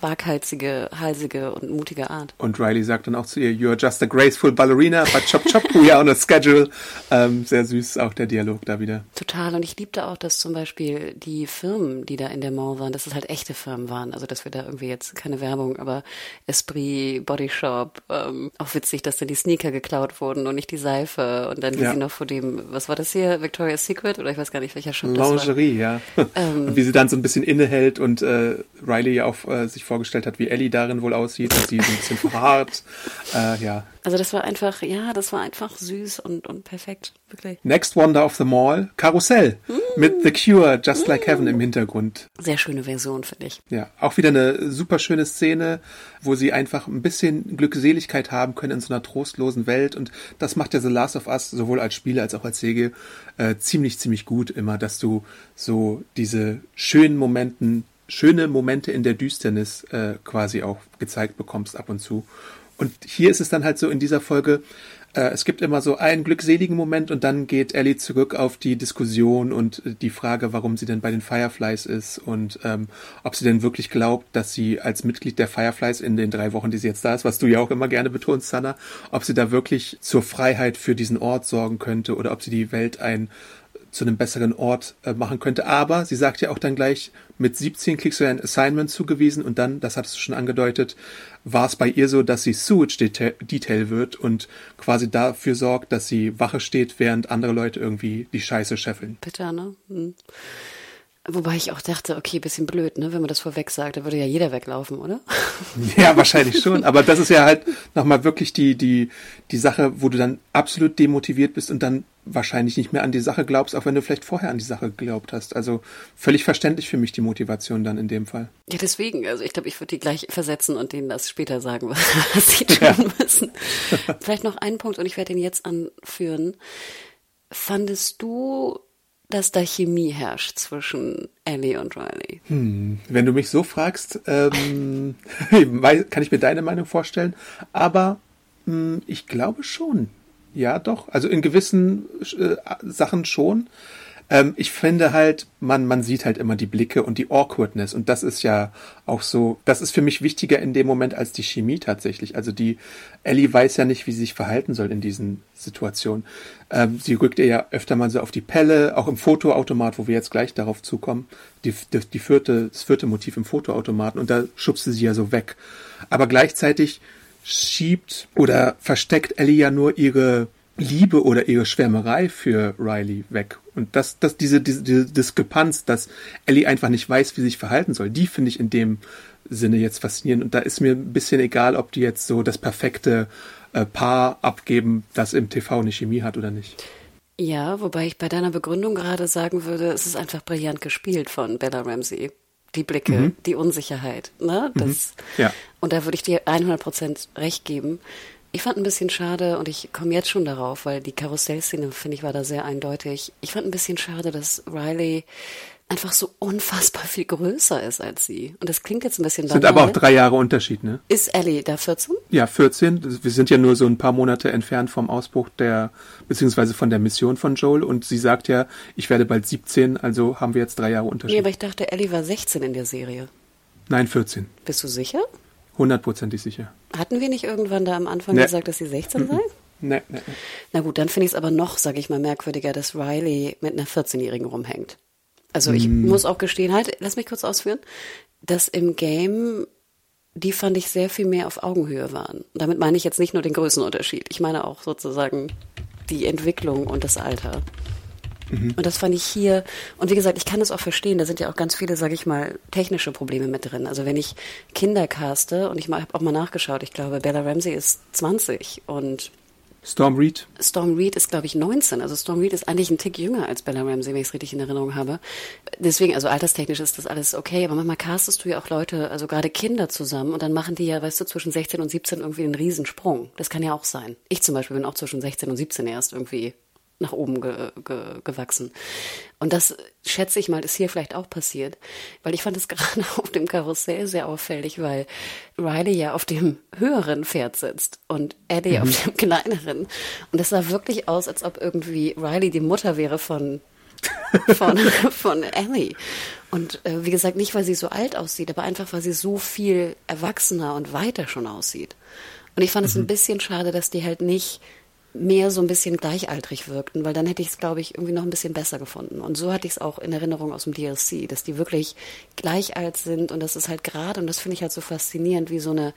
waghalsige, halsige und mutige Art. Und Riley sagt dann auch zu ihr, you're just a graceful ballerina, but chop chop, we are on a schedule. Ähm, sehr süß auch der Dialog da wieder. Total. Und ich liebte auch, dass zum Beispiel die Firmen, die da in der Mall waren, dass es halt echte Firmen waren. Also, dass wir da irgendwie jetzt keine Werbung, aber Esprit, Body Shop, ähm, auch witzig, dass dann die Sneaker geklaut wurden und nicht die Seife. Und dann wie Ja. sie noch vor dem, was war das hier, Victoria's Secret? Oder ich weiß gar nicht, welcher Shop das war. Lingerie, ja. Ähm. und wie sie dann so ein bisschen innehält und äh, Riley ja auch äh, sich vorgestellt hat, wie Ellie darin wohl aussieht und sie so ein bisschen verharrt. Äh, ja. Also das war einfach, ja, das war einfach süß und, und perfekt, wirklich. Next Wonder of the Mall, Karussell mit The Cure, Just Like Heaven im Hintergrund. Sehr schöne Version, finde ich. Ja, auch wieder eine super schöne Szene, wo sie einfach ein bisschen Glückseligkeit haben können in so einer trostlosen Welt. Und das macht ja The Last of Us sowohl als Spieler als auch als Serie äh, ziemlich, ziemlich gut immer, dass du so diese schönen Momenten, schöne Momente in der Düsternis äh, quasi auch gezeigt bekommst ab und zu. Und hier ist es dann halt so in dieser Folge, äh, es gibt immer so einen glückseligen Moment und dann geht Ellie zurück auf die Diskussion und äh, die Frage, warum sie denn bei den Fireflies ist und ähm, ob sie denn wirklich glaubt, dass sie als Mitglied der Fireflies in den drei Wochen, die sie jetzt da ist, was du ja auch immer gerne betonst, Sanna, ob sie da wirklich zur Freiheit für diesen Ort sorgen könnte oder ob sie die Welt ein zu einem besseren Ort äh, machen könnte. Aber sie sagt ja auch dann gleich, mit 17 kriegst du ein Assignment zugewiesen und dann, das hattest du schon angedeutet, war es bei ihr so, dass sie Sewage Detail, wird und quasi dafür sorgt, dass sie Wache steht, während andere Leute irgendwie die Scheiße scheffeln. Bitter, ne? Hm. Wobei ich auch dachte, okay, bisschen blöd, ne? Wenn man das vorweg sagt, da würde ja jeder weglaufen, oder? Ja, wahrscheinlich schon. Aber das ist ja halt nochmal wirklich die, die, die Sache, wo du dann absolut demotiviert bist und dann wahrscheinlich nicht mehr an die Sache glaubst, auch wenn du vielleicht vorher an die Sache geglaubt hast. Also völlig verständlich für mich die Motivation dann in dem Fall. Ja, deswegen. Also ich glaube, ich würde die gleich versetzen und denen das später sagen, was sie tun müssen. Vielleicht noch einen Punkt und ich werde den jetzt anführen. Fandest du, dass da Chemie herrscht zwischen Ellie und Riley? Wenn du mich so fragst, ähm, kann ich mir deine Meinung vorstellen. Aber mh, ich glaube schon. Ja, doch. Also in gewissen äh, Sachen schon. Ähm, ich finde halt, man, man sieht halt immer die Blicke und die Awkwardness. Und das ist ja auch so, das ist für mich wichtiger in dem Moment als die Chemie tatsächlich. Also die Ellie weiß ja nicht, wie sie sich verhalten soll in diesen Situationen. Ähm, sie rückt ihr ja öfter mal so auf die Pelle, auch im Fotoautomat, wo wir jetzt gleich darauf zukommen. Die, die, die vierte, das vierte Motiv im Fotoautomaten. Und da schubst sie sie ja so weg. Aber gleichzeitig schiebt oder versteckt Ellie ja nur ihre Liebe oder ihre Schwärmerei für Riley weg. Und das, das, diese, diese, diese Diskrepanz, dass Ellie einfach nicht weiß, wie sie sich verhalten soll, die finde ich in dem Sinne jetzt faszinierend. Und da ist mir ein bisschen egal, ob die jetzt so das perfekte äh, Paar abgeben, das im TV eine Chemie hat oder nicht. Ja, wobei ich bei deiner Begründung gerade sagen würde, es ist einfach brillant gespielt von Bella Ramsey. Die Blicke, die Unsicherheit, ne? Das, Ja. Und da würde ich dir 100% recht geben. Ich fand ein bisschen schade, und ich komme jetzt schon darauf, weil die Karussellszene, finde ich, war da sehr eindeutig. Ich fand ein bisschen schade, dass Riley einfach so unfassbar viel größer ist als sie. Und das klingt jetzt ein bisschen Sind banal. aber auch drei Jahre Unterschied, ne? Ist Ellie da 14? Ja, 14. Wir sind ja nur so ein paar Monate entfernt vom Ausbruch der, beziehungsweise von der Mission von Joel. Und sie sagt ja, ich werde bald 17, also haben wir jetzt drei Jahre Unterschied. Nee, aber ich dachte, Ellie war 16 in der Serie. Nein, 14. Bist du sicher? Hundertprozentig sicher. Hatten wir nicht irgendwann da am Anfang Nee. gesagt, dass sie 16 sei? Nee, nee, nee. Na gut, dann finde ich es aber noch, sage ich mal, merkwürdiger, dass Riley mit einer 14-Jährigen rumhängt. Also ich muss auch gestehen, halt, lass mich kurz ausführen, dass im Game die fand ich sehr viel mehr auf Augenhöhe waren. Und damit meine ich jetzt nicht nur den Größenunterschied, ich meine auch sozusagen die Entwicklung und das Alter. Und das fand ich hier, und wie gesagt, ich kann es auch verstehen, da sind ja auch ganz viele, sage ich mal, technische Probleme mit drin. Also wenn ich Kinder caste, und ich habe auch mal nachgeschaut, ich glaube, Bella Ramsey ist 20 und Storm Reed. Storm Reed ist, glaube ich, 19. Also Storm Reed ist eigentlich ein Tick jünger als Bella Ramsey, wenn ich es richtig in Erinnerung habe. Deswegen, also alterstechnisch ist das alles okay, aber manchmal castest du ja auch Leute, also gerade Kinder zusammen und dann machen die ja, weißt du, zwischen 16 und 17 irgendwie einen Riesensprung. Das kann ja auch sein. Ich zum Beispiel bin auch zwischen 16 und 17 erst irgendwie nach oben ge ge gewachsen. Und das schätze ich mal, ist hier vielleicht auch passiert, weil ich fand es gerade auf dem Karussell sehr auffällig, weil Riley ja auf dem höheren Pferd sitzt und Eddie auf dem kleineren. Und das sah wirklich aus, als ob irgendwie Riley die Mutter wäre von von, von Ellie. Und äh, wie gesagt, nicht, weil sie so alt aussieht, aber einfach, weil sie so viel erwachsener und weiter schon aussieht. Und ich fand es ein bisschen schade, dass die halt nicht mehr so ein bisschen gleichaltrig wirkten, weil dann hätte ich es, glaube ich, irgendwie noch ein bisschen besser gefunden. Und so hatte ich es auch in Erinnerung aus dem DLC, dass die wirklich gleich alt sind und das ist halt gerade, und das finde ich halt so faszinierend, wie so eine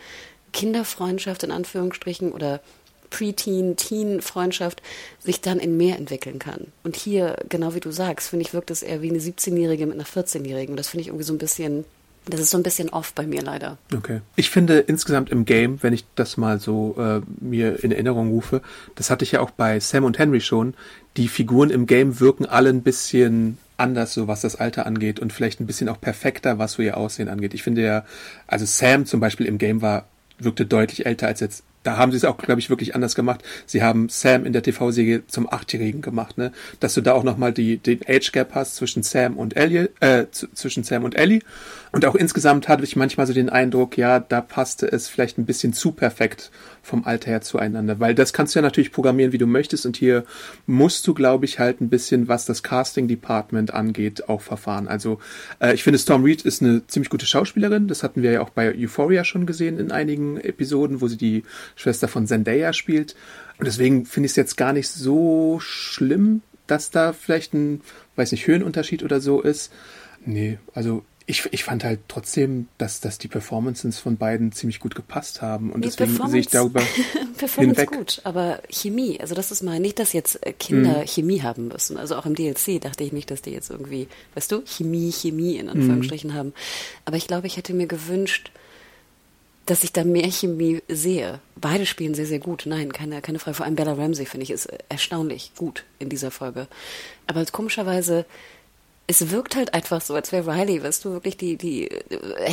Kinderfreundschaft in Anführungsstrichen oder Preteen, Teen-Freundschaft sich dann in mehr entwickeln kann. Und hier, genau wie du sagst, finde ich, wirkt es eher wie eine 17-Jährige mit einer 14-Jährigen. Und das finde ich irgendwie so ein bisschen, das ist so ein bisschen off bei mir leider. Okay. Ich finde insgesamt im Game, wenn ich das mal so äh, mir in Erinnerung rufe, das hatte ich ja auch bei Sam und Henry schon, die Figuren im Game wirken alle ein bisschen anders, so was das Alter angeht und vielleicht ein bisschen auch perfekter, was so ihr Aussehen angeht. Ich finde ja, also Sam zum Beispiel im Game war, wirkte deutlich älter als jetzt da haben sie es auch, glaube ich, wirklich anders gemacht. Sie haben Sam in der TV-Serie zum Achtjährigen gemacht, ne? Dass du da auch nochmal die, den Age Gap hast zwischen Sam und Ellie, äh, zwischen Sam und Ellie. Und auch insgesamt hatte ich manchmal so den Eindruck, ja, da passte es vielleicht ein bisschen zu perfekt vom Alter her zueinander. Weil das kannst du ja natürlich programmieren, wie du möchtest. Und hier musst du, glaube ich, halt ein bisschen, was das Casting-Department angeht, auch verfahren. Also äh, ich finde, Storm Reed ist eine ziemlich gute Schauspielerin. Das hatten wir ja auch bei Euphoria schon gesehen in einigen Episoden, wo sie die Schwester von Zendaya spielt. Und deswegen finde ich es jetzt gar nicht so schlimm, dass da vielleicht ein, weiß nicht, Höhenunterschied oder so ist. Nee, also ich, ich fand halt trotzdem, dass, dass die Performances von beiden ziemlich gut gepasst haben. Und Nee, deswegen sehe ich darüber Performance hinweg. gut, aber Chemie, also das ist mal nicht, dass jetzt äh, Kinder Mhm. Chemie haben müssen. Also auch im DLC dachte ich nicht, dass die jetzt irgendwie, weißt du, Chemie, Chemie in Anführungsstrichen Mhm. haben. Aber ich glaube, ich hätte mir gewünscht, dass ich da mehr Chemie sehe. Beide spielen sehr, sehr gut. Nein, keine, keine Frage. Vor allem Bella Ramsey, finde ich, ist erstaunlich gut in dieser Folge. Aber komischerweise, es wirkt halt einfach so, als wäre Riley, weißt du, wirklich die, die, äh,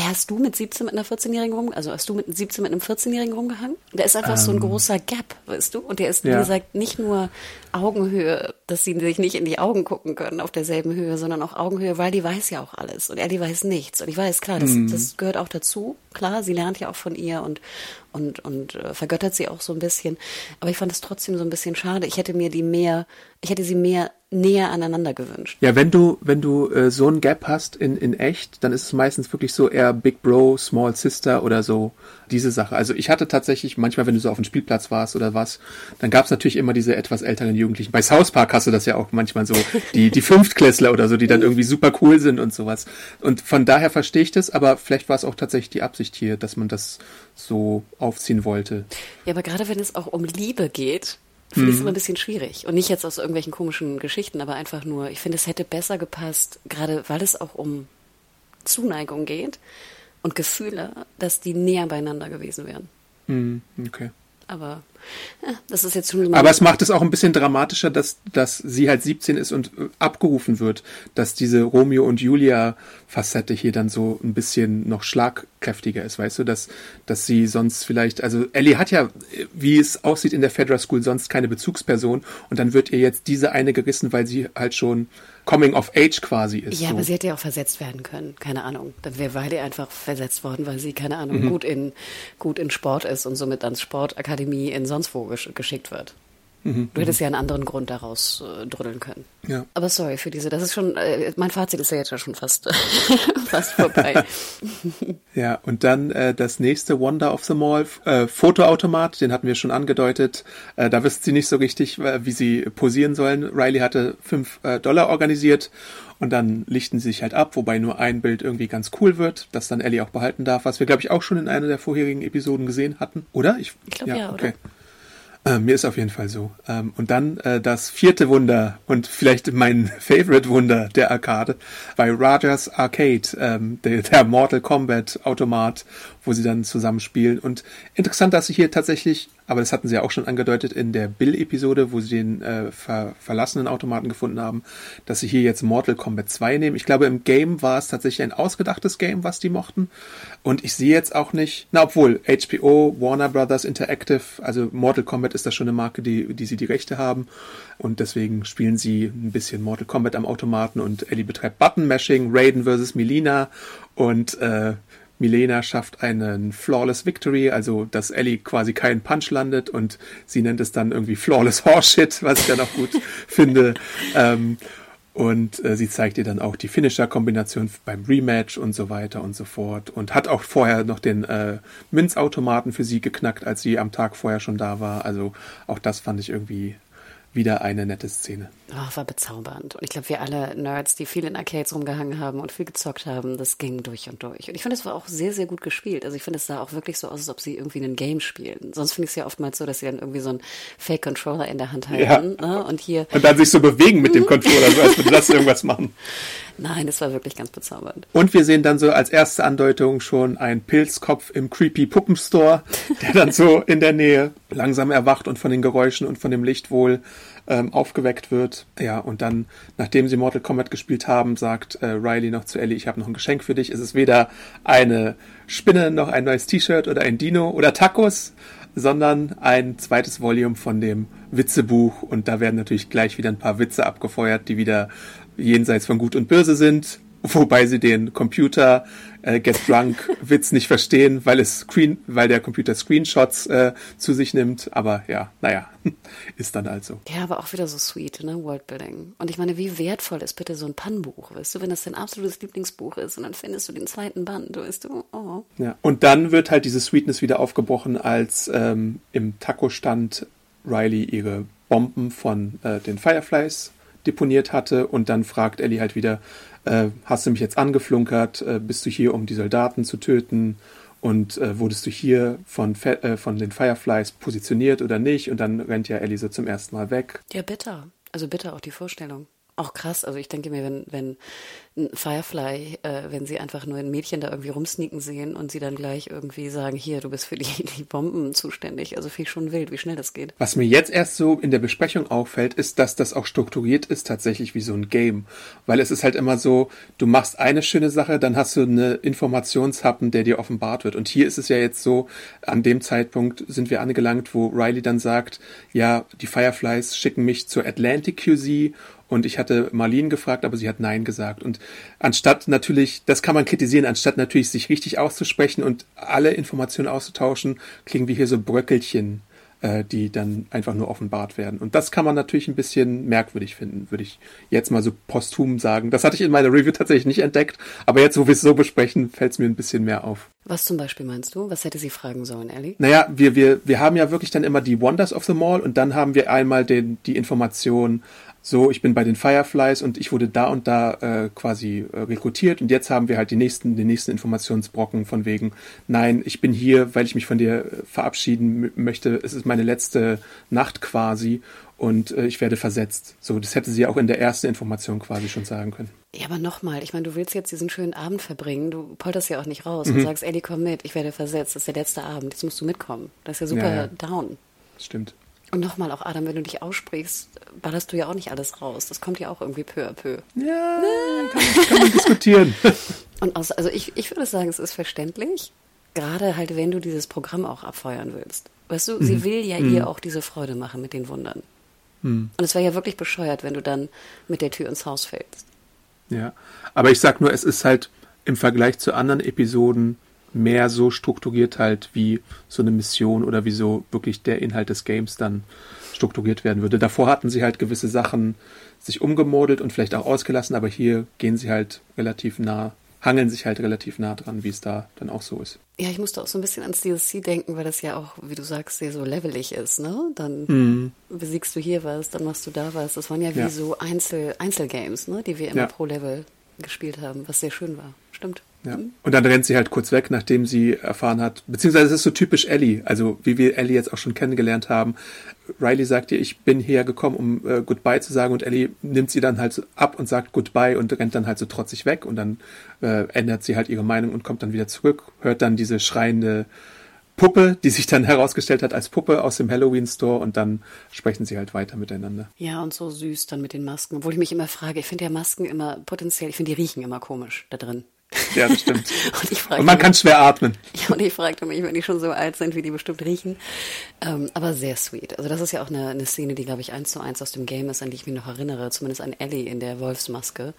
hast du mit 17 mit einer 14-Jährigen rum, also hast du mit 17 mit einem 14-Jährigen rumgehangen? Da ist einfach so ein großer Gap, weißt du? Und der ist, wie ja. gesagt, nicht nur Augenhöhe, dass sie sich nicht in die Augen gucken können auf derselben Höhe, sondern auch Augenhöhe, weil die weiß ja auch alles und er die weiß nichts. Und ich weiß, klar, das, das gehört auch dazu. Klar, sie lernt ja auch von ihr und, und, und äh, vergöttert sie auch so ein bisschen. Aber ich fand es trotzdem so ein bisschen schade. Ich hätte mir die mehr, ich hätte sie mehr näher aneinander gewünscht. Ja, wenn du, wenn du äh, so ein Gap hast in, in echt, dann ist es meistens wirklich so eher Big Bro, Small Sister oder so diese Sache. Also ich hatte tatsächlich manchmal, wenn du so auf dem Spielplatz warst oder was, dann gab es natürlich immer diese etwas älteren Jugendlichen. Bei South Park hast du das ja auch manchmal so, die, die Fünftklässler oder so, die dann irgendwie super cool sind und sowas. Und von daher verstehe ich das, aber vielleicht war es auch tatsächlich die Absicht hier, dass man das so aufziehen wollte. Ja, aber gerade wenn es auch um Liebe geht, finde ich Mhm. es immer ein bisschen schwierig. Und nicht jetzt aus irgendwelchen komischen Geschichten, aber einfach nur, ich finde, es hätte besser gepasst, gerade weil es auch um Zuneigung geht und Gefühle, dass die näher beieinander gewesen wären. Hm, okay. Aber ja, das ist jetzt schon. Aber es macht es auch ein bisschen dramatischer, dass, dass sie halt 17 ist und äh, abgerufen wird, dass diese Romeo und Julia Facette hier dann so ein bisschen noch schlagkräftiger ist, weißt du, dass, dass sie sonst vielleicht, also Ellie hat ja, äh, wie es aussieht in der Fedra School, sonst keine Bezugsperson und dann wird ihr jetzt diese eine gerissen, weil sie halt schon Coming of Age quasi ist. ja, so. aber sie hätte ja auch versetzt werden können. Keine Ahnung. Dann wäre Weile einfach versetzt worden, weil sie, keine Ahnung, Mhm. gut in, gut in Sport ist und somit ans Sportakademie in sonst wo gesch geschickt wird. Du hättest ja einen anderen Grund daraus äh, drütteln können. Ja. Aber sorry für diese, das ist schon, äh, mein Fazit ist ja jetzt schon fast, fast vorbei. Ja, und dann äh, das nächste Wonder of the Mall, äh, Fotoautomat, den hatten wir schon angedeutet. Äh, da wissen sie nicht so richtig, wie sie posieren sollen. Riley hatte fünf äh, Dollar organisiert und dann lichten sie sich halt ab, wobei nur ein Bild irgendwie ganz cool wird, das dann Ellie auch behalten darf, was wir, glaube ich, auch schon in einer der vorherigen Episoden gesehen hatten. Oder? Ich glaube ja, okay. oder? Äh, mir ist auf jeden Fall so. Ähm, und dann äh, das vierte Wunder und vielleicht mein Favorite Wunder der Arcade bei Rogers Arcade, ähm, der, der Mortal Kombat Automat, wo sie dann zusammen spielen. Und interessant, dass sie hier tatsächlich, aber das hatten sie ja auch schon angedeutet in der Bill-Episode, wo sie den äh, ver verlassenen Automaten gefunden haben, dass sie hier jetzt Mortal Kombat 2 nehmen. Ich glaube, im Game war es tatsächlich ein ausgedachtes Game, was die mochten. Und ich sehe jetzt auch nicht, na obwohl, HBO, Warner Brothers Interactive, also Mortal Kombat ist da schon eine Marke, die, die sie die Rechte haben. Und deswegen spielen sie ein bisschen Mortal Kombat am Automaten und Ellie betreibt Button Mashing, Raiden versus Melina und äh, Milena schafft einen Flawless Victory, also dass Ellie quasi keinen Punch landet und sie nennt es dann irgendwie Flawless Horseshit, was ich dann auch gut finde. Ähm, und äh, sie zeigt ihr dann auch die Finisher-Kombination beim Rematch und so weiter und so fort. Und hat auch vorher noch den äh, Münzautomaten für sie geknackt, als sie am Tag vorher schon da war. Also auch das fand ich irgendwie wieder eine nette Szene. Oh, war bezaubernd. Und ich glaube, wir alle Nerds, die viel in Arcades rumgehangen haben und viel gezockt haben, das ging durch und durch. Und ich finde, es war auch sehr, sehr gut gespielt. Also ich finde, es sah auch wirklich so aus, als ob sie irgendwie ein Game spielen. Sonst finde ich es ja oftmals so, dass sie dann irgendwie so einen Fake-Controller in der Hand halten. Ja. Ne? Und hier. Und dann sich so bewegen mit dem Controller, so als würde das irgendwas machen. Nein, das war wirklich ganz bezaubernd. Und wir sehen dann so als erste Andeutung schon einen Pilzkopf im Creepy Puppenstore, der dann so in der Nähe langsam erwacht und von den Geräuschen und von dem Licht wohl ähm, aufgeweckt wird. Ja, und dann, nachdem sie Mortal Kombat gespielt haben, sagt äh, Riley noch zu Ellie, ich habe noch ein Geschenk für dich. Es ist weder eine Spinne noch ein neues T-Shirt oder ein Dino oder Tacos, sondern ein zweites Volume von dem Witzebuch. Und da werden natürlich gleich wieder ein paar Witze abgefeuert, die wieder jenseits von Gut und Böse sind, wobei sie den Computer äh, Get Drunk Witz nicht verstehen, weil es Screen, weil der Computer Screenshots äh, zu sich nimmt. Aber ja, naja, ist dann also. Ja, aber auch wieder so sweet, ne, Worldbuilding. Und ich meine, wie wertvoll ist bitte so ein Pannbuch, weißt du, wenn das dein absolutes Lieblingsbuch ist und dann findest du den zweiten Band, weißt du, oh. Ja, und dann wird halt diese Sweetness wieder aufgebrochen, als ähm, im Taco-Stand Riley ihre Bomben von äh, den Fireflies deponiert hatte und dann fragt Ellie halt wieder, äh, hast du mich jetzt angeflunkert, äh, bist du hier, um die Soldaten zu töten und äh, wurdest du hier von, äh, von den Fireflies positioniert oder nicht und dann rennt ja Ellie so zum ersten Mal weg. Ja, bitter. Also bitter auch die Vorstellung auch krass. Also ich denke mir, wenn, wenn ein Firefly, äh, wenn sie einfach nur ein Mädchen da irgendwie rumsneaken sehen und sie dann gleich irgendwie sagen, hier, du bist für die, die Bomben zuständig. Also finde ich schon wild, wie schnell das geht. Was mir jetzt erst so in der Besprechung auffällt, ist, dass das auch strukturiert ist tatsächlich wie so ein Game. Weil es ist halt immer so, du machst eine schöne Sache, dann hast du eine Informationshappen, der dir offenbart wird. Und hier ist es ja jetzt so, an dem Zeitpunkt sind wir angelangt, wo Riley dann sagt, ja, die Fireflies schicken mich zur Atlantic QZ und ich hatte Marlene gefragt, aber sie hat Nein gesagt. Und anstatt natürlich, das kann man kritisieren, anstatt natürlich sich richtig auszusprechen und alle Informationen auszutauschen, klingen wir hier so Bröckelchen, äh, die dann einfach nur offenbart werden. Und das kann man natürlich ein bisschen merkwürdig finden, würde ich jetzt mal so posthum sagen. Das hatte ich in meiner Review tatsächlich nicht entdeckt, aber jetzt, wo wir es so besprechen, fällt es mir ein bisschen mehr auf. Was zum Beispiel meinst du? Was hätte sie fragen sollen, Ellie? Naja, wir, wir, wir haben ja wirklich dann immer die Wonders of the Mall und dann haben wir einmal den, die Information, so, ich bin bei den Fireflies und ich wurde da und da äh, quasi äh, rekrutiert und jetzt haben wir halt die nächsten, den nächsten Informationsbrocken von wegen, nein, ich bin hier, weil ich mich von dir äh, verabschieden möchte. Es ist meine letzte Nacht quasi und äh, ich werde versetzt. So, das hätte sie auch in der ersten Information quasi schon sagen können. Ja, aber nochmal, ich meine, du willst jetzt diesen schönen Abend verbringen, du polterst ja auch nicht raus mhm. und sagst, Ellie, komm mit, ich werde versetzt, das ist der letzte Abend, jetzt musst du mitkommen. Das ist ja super ja, ja. down. Stimmt. Und nochmal auch, Adam, wenn du dich aussprichst, ballerst du ja auch nicht alles raus. Das kommt ja auch irgendwie peu à peu. Ja, kann, man, kann man diskutieren. Und aus, also ich, ich würde sagen, es ist verständlich, gerade halt, wenn du dieses Programm auch abfeuern willst. Weißt du, mhm. sie will ja mhm. ihr auch diese Freude machen mit den Wundern. Mhm. Und es wäre ja wirklich bescheuert, wenn du dann mit der Tür ins Haus fällst. Ja, aber ich sag nur, es ist halt im Vergleich zu anderen Episoden mehr so strukturiert halt, wie so eine Mission oder wie so wirklich der Inhalt des Games dann strukturiert werden würde. Davor hatten sie halt gewisse Sachen sich umgemodelt und vielleicht auch ausgelassen, aber hier gehen sie halt relativ nah, hangeln sich halt relativ nah dran, wie es da dann auch so ist. Ja, ich musste auch so ein bisschen ans DLC denken, weil das ja auch, wie du sagst, sehr so levelig ist, ne? Dann Mhm. besiegst du hier was, dann machst du da was. Das waren ja wie Ja. so Einzel Einzelgames, ne? Die wir immer Ja. pro Level gespielt haben, was sehr schön war. Stimmt. Ja. Und dann rennt sie halt kurz weg, nachdem sie erfahren hat, beziehungsweise es ist so typisch Ellie, also wie wir Ellie jetzt auch schon kennengelernt haben. Riley sagt ihr, ich bin hierher gekommen, um äh, Goodbye zu sagen und Ellie nimmt sie dann halt so ab und sagt Goodbye und rennt dann halt so trotzig weg und dann äh, ändert sie halt ihre Meinung und kommt dann wieder zurück, hört dann diese schreiende Puppe, die sich dann herausgestellt hat als Puppe aus dem Halloween Store und dann sprechen sie halt weiter miteinander. Ja, und so süß dann mit den Masken. Obwohl ich mich immer frage, ich finde ja Masken immer potenziell, ich finde die riechen immer komisch da drin. Ja, das stimmt. Und und man kann schwer atmen. Ja, und ich fragte mich, wenn die schon so alt sind, wie die bestimmt riechen. Ähm, aber sehr sweet. Also das ist ja auch eine, eine Szene, die, glaube ich, eins zu eins aus dem Game ist, an die ich mich noch erinnere. Zumindest an Ellie in der Wolfsmaske.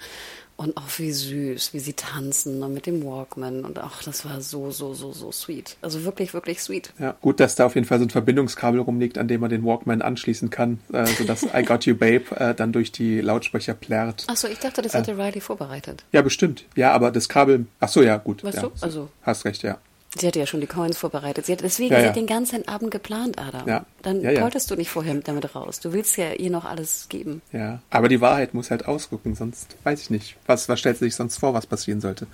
Und auch wie süß, wie sie tanzen und mit dem Walkman. Und auch das war so, so, so, so sweet. Also wirklich, wirklich sweet. Ja, gut, dass da auf jeden Fall so ein Verbindungskabel rumliegt, an dem man den Walkman anschließen kann, äh, sodass I Got You Babe äh, dann durch die Lautsprecher plärrt. Ach so, ich dachte, das hätte Riley vorbereitet. Ja, bestimmt. Ja, aber das Kabel. Ach so, ja, gut. Weißt ja, du? Also- Hast recht, ja. Sie hatte ja schon die Coins vorbereitet. Sie hat, deswegen, Ja, sie ja. hat den ganzen Abend geplant, Adam. Ja. Dann Ja, wolltest du nicht vorher damit raus. Du willst ja ihr noch alles geben. Ja. Aber die Wahrheit muss halt ausrücken, sonst weiß ich nicht. Was, was stellt sie sich sonst vor, was passieren sollte?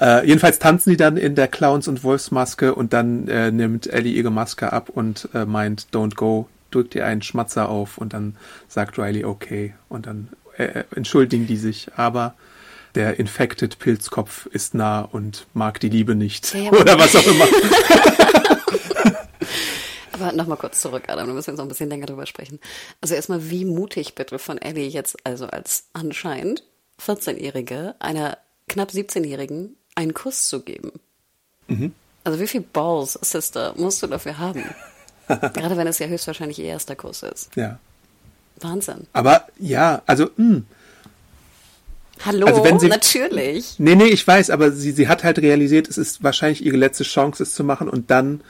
Äh, jedenfalls tanzen die dann in der Clowns- und Wolfsmaske und dann äh, nimmt Ellie ihre Maske ab und äh, meint, don't go, drückt ihr einen Schmatzer auf und dann sagt Riley okay und dann äh, entschuldigen die sich, aber der infected Pilzkopf ist nah und mag die Liebe nicht. Ja, ja, Oder was auch immer. Aber nochmal kurz zurück, Adam, da müssen wir jetzt noch ein bisschen länger drüber sprechen. Also erstmal, wie mutig bitte von Ellie jetzt, also als anscheinend 14-Jährige, einer knapp 17-Jährigen einen Kuss zu geben. Mhm. Also wie viel Balls, Sister, musst du dafür haben? Gerade wenn es ja höchstwahrscheinlich ihr erster Kuss ist. ja. Wahnsinn. Aber ja, also, mh. Hallo, Also wenn sie- natürlich. Nee, nee, ich weiß, aber sie, sie hat halt realisiert, es ist wahrscheinlich ihre letzte Chance, es zu machen und dann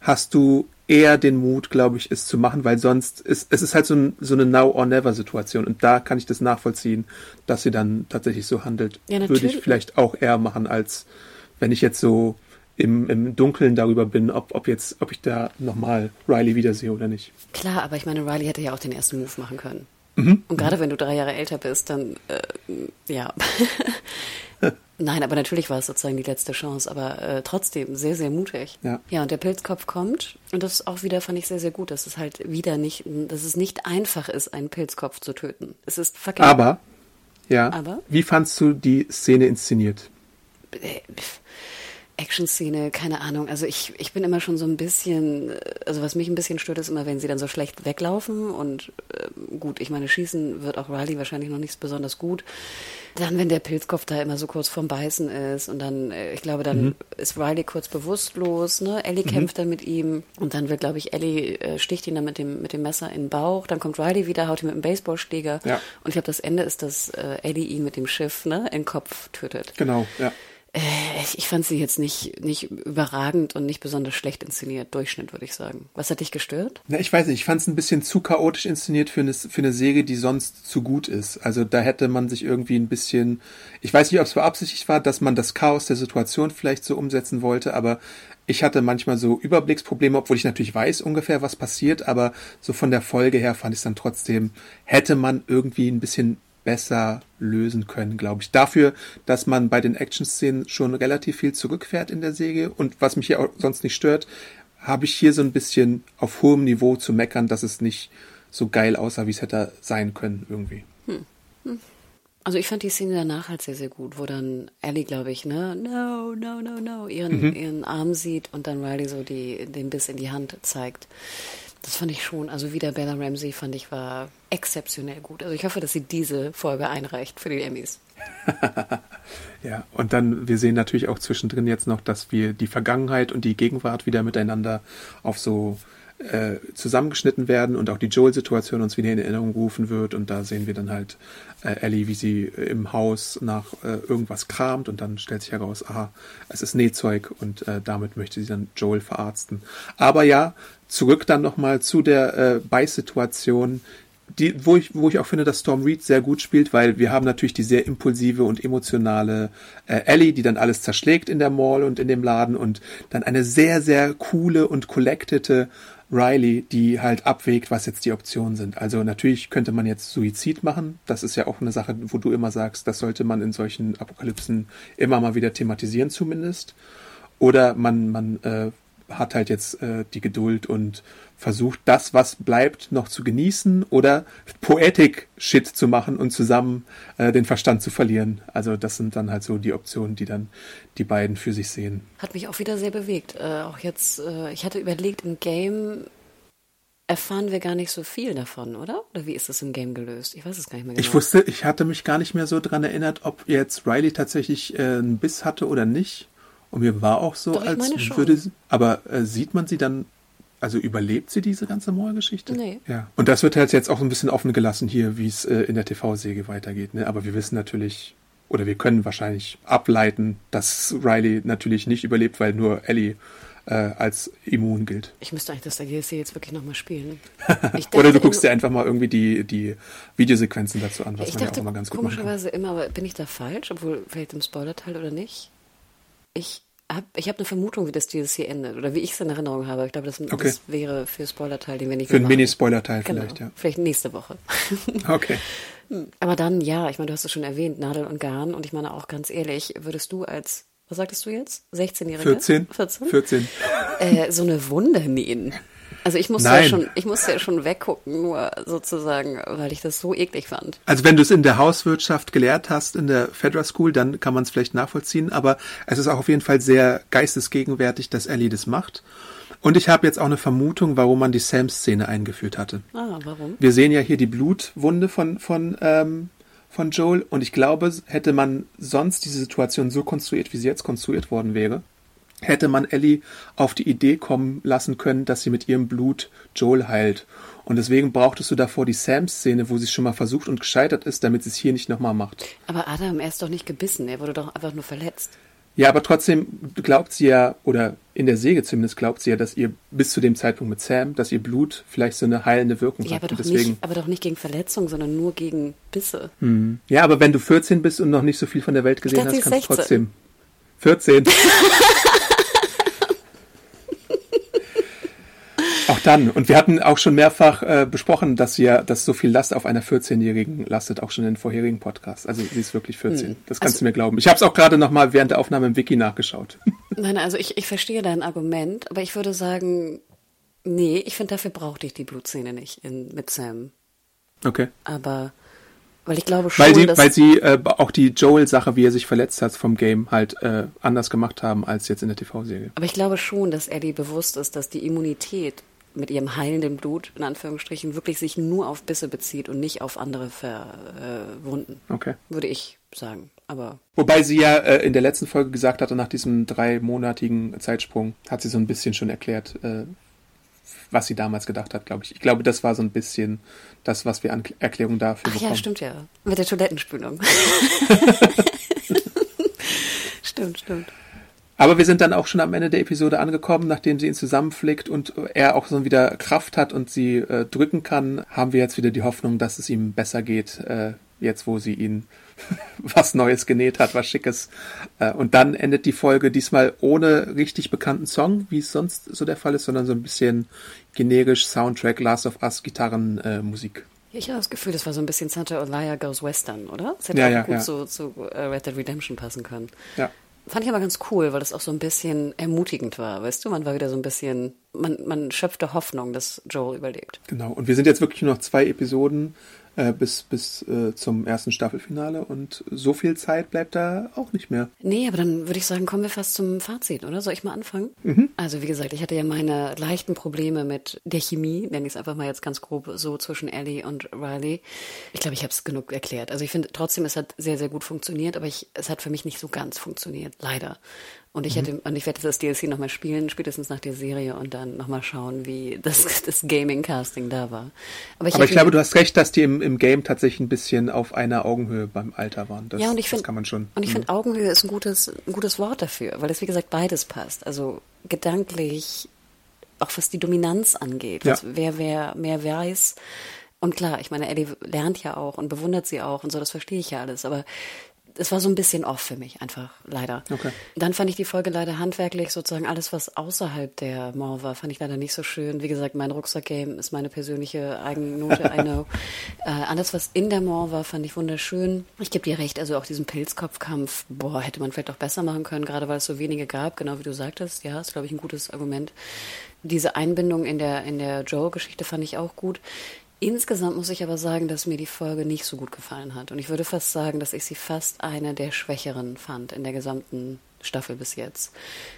hast du eher den Mut, glaube ich, es zu machen, weil sonst ist es ist halt so, ein, so eine Now-or-Never-Situation und da kann ich das nachvollziehen, dass sie dann tatsächlich so handelt. Ja, Würde natürlich. ich vielleicht auch eher machen, als wenn ich jetzt so im, im Dunkeln darüber bin, ob, ob jetzt, ob ich da nochmal Riley wiedersehe oder nicht. Klar, aber ich meine, Riley hätte ja auch den ersten Move machen können. Mhm. Und gerade wenn du drei Jahre älter bist, dann, äh, ja. Nein, aber natürlich war es sozusagen die letzte Chance, aber äh, trotzdem sehr, sehr mutig. Ja. ja, und der Pilzkopf kommt und das auch wieder fand ich sehr, sehr gut, dass es halt wieder nicht, dass es nicht einfach ist, einen Pilzkopf zu töten. Es ist fucking. Aber, ja, Aber? wie fandst du die Szene inszeniert? äh, Action-Szene, keine Ahnung. Also ich, ich bin immer schon so ein bisschen, äh, also was mich ein bisschen stört, ist immer, wenn sie dann so schlecht weglaufen und äh, gut, ich meine, schießen wird auch Riley wahrscheinlich noch nicht besonders gut. Dann, wenn der Pilzkopf da immer so kurz vorm Beißen ist und dann, äh, ich glaube, dann ist Riley kurz bewusstlos, ne? Ellie kämpft dann mit ihm und dann wird, glaube ich, Ellie äh, sticht ihn dann mit dem, mit dem Messer in den Bauch, dann kommt Riley wieder, haut ihn mit dem Baseballschläger Ja. und ich glaube, das Ende ist, dass äh, Ellie ihn mit dem Schiff, ne, in den Kopf tötet. Genau, ja. Äh, ich- fand sie jetzt nicht, nicht überragend und nicht besonders schlecht inszeniert. Durchschnitt, würde ich sagen. Was hat dich gestört? Na, ich weiß nicht, ich fand es ein bisschen zu chaotisch inszeniert für eine, für eine Serie, die sonst zu gut ist. Also da hätte man sich irgendwie ein bisschen, ich weiß nicht, ob es beabsichtigt war, dass man das Chaos der Situation vielleicht so umsetzen wollte, aber ich hatte manchmal so Überblicksprobleme, obwohl ich natürlich weiß ungefähr, was passiert, aber so von der Folge her fand ich es dann trotzdem, hätte man irgendwie ein bisschen besser lösen können, glaube ich. Dafür, dass man bei den Action-Szenen schon relativ viel zurückfährt in der Serie und was mich hier auch sonst nicht stört, habe ich hier so ein bisschen auf hohem Niveau zu meckern, dass es nicht so geil aussah, wie es hätte sein können irgendwie. Also ich fand die Szene danach halt sehr, sehr gut, wo dann Ellie, glaube ich, ne, no, no, no, no, ihren, ihren Arm sieht und dann Riley so die, den Biss in die Hand zeigt. Das fand ich schon, also wieder Bella Ramsey fand ich war exzeptionell gut. Also ich hoffe, dass sie diese Folge einreicht für die Emmys. Ja, und dann, wir sehen natürlich auch zwischendrin jetzt noch, dass wir die Vergangenheit und die Gegenwart wieder miteinander auf so äh, zusammengeschnitten werden und auch die Joel-Situation uns wieder in Erinnerung rufen wird. Und da sehen wir dann halt äh, Ellie, wie sie im Haus nach äh, irgendwas kramt und dann stellt sich heraus, aha, es ist Nähzeug und äh, damit möchte sie dann Joel verarzten. Aber ja, zurück dann nochmal zu der äh, Beißsituation, die, wo ich, wo ich auch finde, dass Storm Reed sehr gut spielt, weil wir haben natürlich die sehr impulsive und emotionale äh, Ellie, die dann alles zerschlägt in der Mall und in dem Laden und dann eine sehr, sehr coole und collectete Riley, die halt abwägt, was jetzt die Optionen sind. Also natürlich könnte man jetzt Suizid machen. Das ist ja auch eine Sache, wo du immer sagst, das sollte man in solchen Apokalypsen immer mal wieder thematisieren zumindest. Oder man, man äh, hat halt jetzt äh, die Geduld und versucht, das, was bleibt, noch zu genießen oder Poetik-Shit zu machen und zusammen äh, den Verstand zu verlieren. Also das sind dann halt so die Optionen, die dann die beiden für sich sehen. Hat mich auch wieder sehr bewegt. Äh, auch jetzt, äh, ich hatte überlegt, im Game erfahren wir gar nicht so viel davon, oder? Oder wie ist das im Game gelöst? Ich weiß es gar nicht mehr genau. Ich wusste, ich hatte mich gar nicht mehr so dran erinnert, ob jetzt Riley tatsächlich äh, einen Biss hatte oder nicht. Und mir war auch so, Doch, als würde sie, aber äh, sieht man sie dann, also überlebt sie diese ganze Mauergeschichte? Nee. Ja. Und das wird halt jetzt auch ein bisschen offen gelassen hier, wie es äh, in der TV-Säge weitergeht. Ne? Aber wir wissen natürlich, oder wir können wahrscheinlich ableiten, dass Riley natürlich nicht überlebt, weil nur Ellie äh, als immun gilt. Ich müsste eigentlich das DLC jetzt wirklich nochmal spielen. Ich Oder du dachte guckst dir einfach mal irgendwie die, die Videosequenzen dazu an, was Ich man ja auch dachte immer ganz gut komischerweise immer, aber bin ich da falsch, obwohl vielleicht im Spoilerteil oder nicht? Ich habe ich hab eine Vermutung, wie das DLC endet oder wie ich es in Erinnerung habe. Ich glaube, das, Okay. das wäre für Spoilerteil, den wir nicht Für einen. Mini-Spoiler-Teil Genau, vielleicht, ja. vielleicht nächste Woche. Okay. aber dann, ja, ich meine, du hast es schon erwähnt, Nadel und Garn. Und ich meine auch ganz ehrlich, würdest du als, was sagtest du jetzt? 16-Jährige? 14? 14? 14. Äh, so eine Wunde nähen. Also ich musste, ja schon, ich musste ja schon weggucken, nur sozusagen, weil ich das so eklig fand. Also wenn du es in der Hauswirtschaft gelehrt hast, in der Fedra School, dann kann man es vielleicht nachvollziehen, aber es ist auch auf jeden Fall sehr geistesgegenwärtig, dass Ellie das macht. Und ich habe jetzt auch eine Vermutung, warum man die Sam-Szene eingeführt hatte. Ah, warum? Wir sehen ja hier die Blutwunde von, von, ähm, von Joel und ich glaube, hätte man sonst diese Situation so konstruiert, wie sie jetzt konstruiert worden wäre, hätte man Ellie auf die Idee kommen lassen können, dass sie mit ihrem Blut Joel heilt. Und deswegen brauchtest du davor die Sam-Szene, wo sie es schon mal versucht und gescheitert ist, damit sie es hier nicht nochmal macht. Aber Adam, er ist doch nicht gebissen, er wurde doch einfach nur verletzt. Ja, aber trotzdem glaubt sie ja, oder in der Säge zumindest glaubt sie ja, dass ihr bis zu dem Zeitpunkt mit Sam, dass ihr Blut vielleicht so eine heilende Wirkung Ja, hat. aber doch, nicht, aber doch nicht gegen Verletzung, sondern nur gegen Bisse. Ja, aber wenn du 14 bist und noch nicht so viel von der Welt gesehen hast, kannst du ist 16. trotzdem. 14. auch dann. Und wir hatten auch schon mehrfach äh, besprochen, dass ja, dass so viel Last auf einer 14-Jährigen lastet, auch schon in den vorherigen Podcasts. Also sie ist wirklich 14. Das kannst Also- du mir glauben. Ich habe es auch gerade noch mal während der Aufnahme im Wiki nachgeschaut. Nein, also ich, ich verstehe dein Argument, aber ich würde sagen, nee, ich finde, dafür brauchte ich die Blutszene nicht in, mit Sam. Okay. Aber, weil ich glaube schon, Weil sie, weil sie äh, auch die Joel-Sache, wie er sich verletzt hat vom Game, halt äh, anders gemacht haben als jetzt in der TV-Serie. Aber ich glaube schon, dass Ellie bewusst ist, dass die Immunität mit ihrem heilenden Blut, in Anführungsstrichen, wirklich sich nur auf Bisse bezieht und nicht auf andere Verwunden. Okay. Würde ich sagen. Aber Wobei sie ja äh, in der letzten Folge gesagt hatte, nach diesem dreimonatigen Zeitsprung, hat sie so ein bisschen schon erklärt, äh, was sie damals gedacht hat, glaube ich. Ich glaube, das war so ein bisschen das, was wir an Erklärung dafür Ach bekommen. ja, stimmt ja. Mit der Toilettenspülung. stimmt, stimmt. Aber wir sind dann auch schon am Ende der Episode angekommen, nachdem sie ihn zusammenflickt und er auch so wieder Kraft hat und sie äh, drücken kann, haben wir jetzt wieder die Hoffnung, dass es ihm besser geht, äh, jetzt wo sie ihn was Neues genäht hat, was Schickes. Äh, und dann endet die Folge diesmal ohne richtig bekannten Song, wie es sonst so der Fall ist, sondern so ein bisschen generisch Soundtrack, Last of Us, Gitarrenmusik. Äh. Ich habe das Gefühl, das war so ein bisschen Santa Olaya Goes Western, oder? Das hätte Ja, auch ja, gut ja. zu, zu äh, Red Dead Redemption passen können. ja. Fand ich aber ganz cool, weil das auch so ein bisschen ermutigend war, weißt du? Man war wieder so ein bisschen, man, man schöpfte Hoffnung, dass Joel überlebt. Genau. Und wir sind jetzt wirklich nur noch zwei Episoden äh, bis, bis äh, zum ersten Staffelfinale und so viel Zeit bleibt da auch nicht mehr. Nee, aber dann würde ich sagen, kommen wir fast zum Fazit, oder? Soll ich mal anfangen? Mhm. Also wie gesagt, ich hatte ja meine leichten Probleme mit der Chemie, nenne ich es einfach mal jetzt ganz grob so zwischen Ellie und Riley. Ich glaube, ich habe es genug erklärt. Also ich finde trotzdem, es hat sehr, sehr gut funktioniert, aber ich, es hat für mich nicht so ganz funktioniert, leider. Und ich hätte, mhm. und ich werde das DLC nochmal spielen, spätestens nach der Serie und dann nochmal schauen, wie das, das Gaming-Casting da war. Aber ich, Aber ich glaube, du hast recht, dass die im, im Game tatsächlich ein bisschen auf einer Augenhöhe beim Alter waren. Das, ja, und ich finde, kann man schon. Und ich finde, mhm. Augenhöhe ist ein gutes, ein gutes Wort dafür, weil es, wie gesagt, beides passt. Also gedanklich, auch was die Dominanz angeht, ja. wer, wer mehr weiß. Und klar, ich meine, Eddie lernt ja auch und bewundert sie auch und so, das verstehe ich ja alles. Aber es war so ein bisschen off für mich, einfach leider. Okay. Dann fand ich die Folge leider handwerklich sozusagen alles, was außerhalb der Mall war, fand ich leider nicht so schön. Wie gesagt, mein Rucksack-Game ist meine persönliche Eigennote, I know. äh, alles, was in der Mall war, fand ich wunderschön. Ich gebe dir recht, also auch diesen Pilzkopfkampf, boah, hätte man vielleicht auch besser machen können, gerade weil es so wenige gab, genau wie du sagtest. Ja, ist, glaube ich, ein gutes Argument. Diese Einbindung in der, in der Joe-Geschichte fand ich auch gut. Insgesamt muss ich aber sagen, dass mir die Folge nicht so gut gefallen hat. Und ich würde fast sagen, dass ich sie fast eine der schwächeren fand in der gesamten Staffel bis jetzt.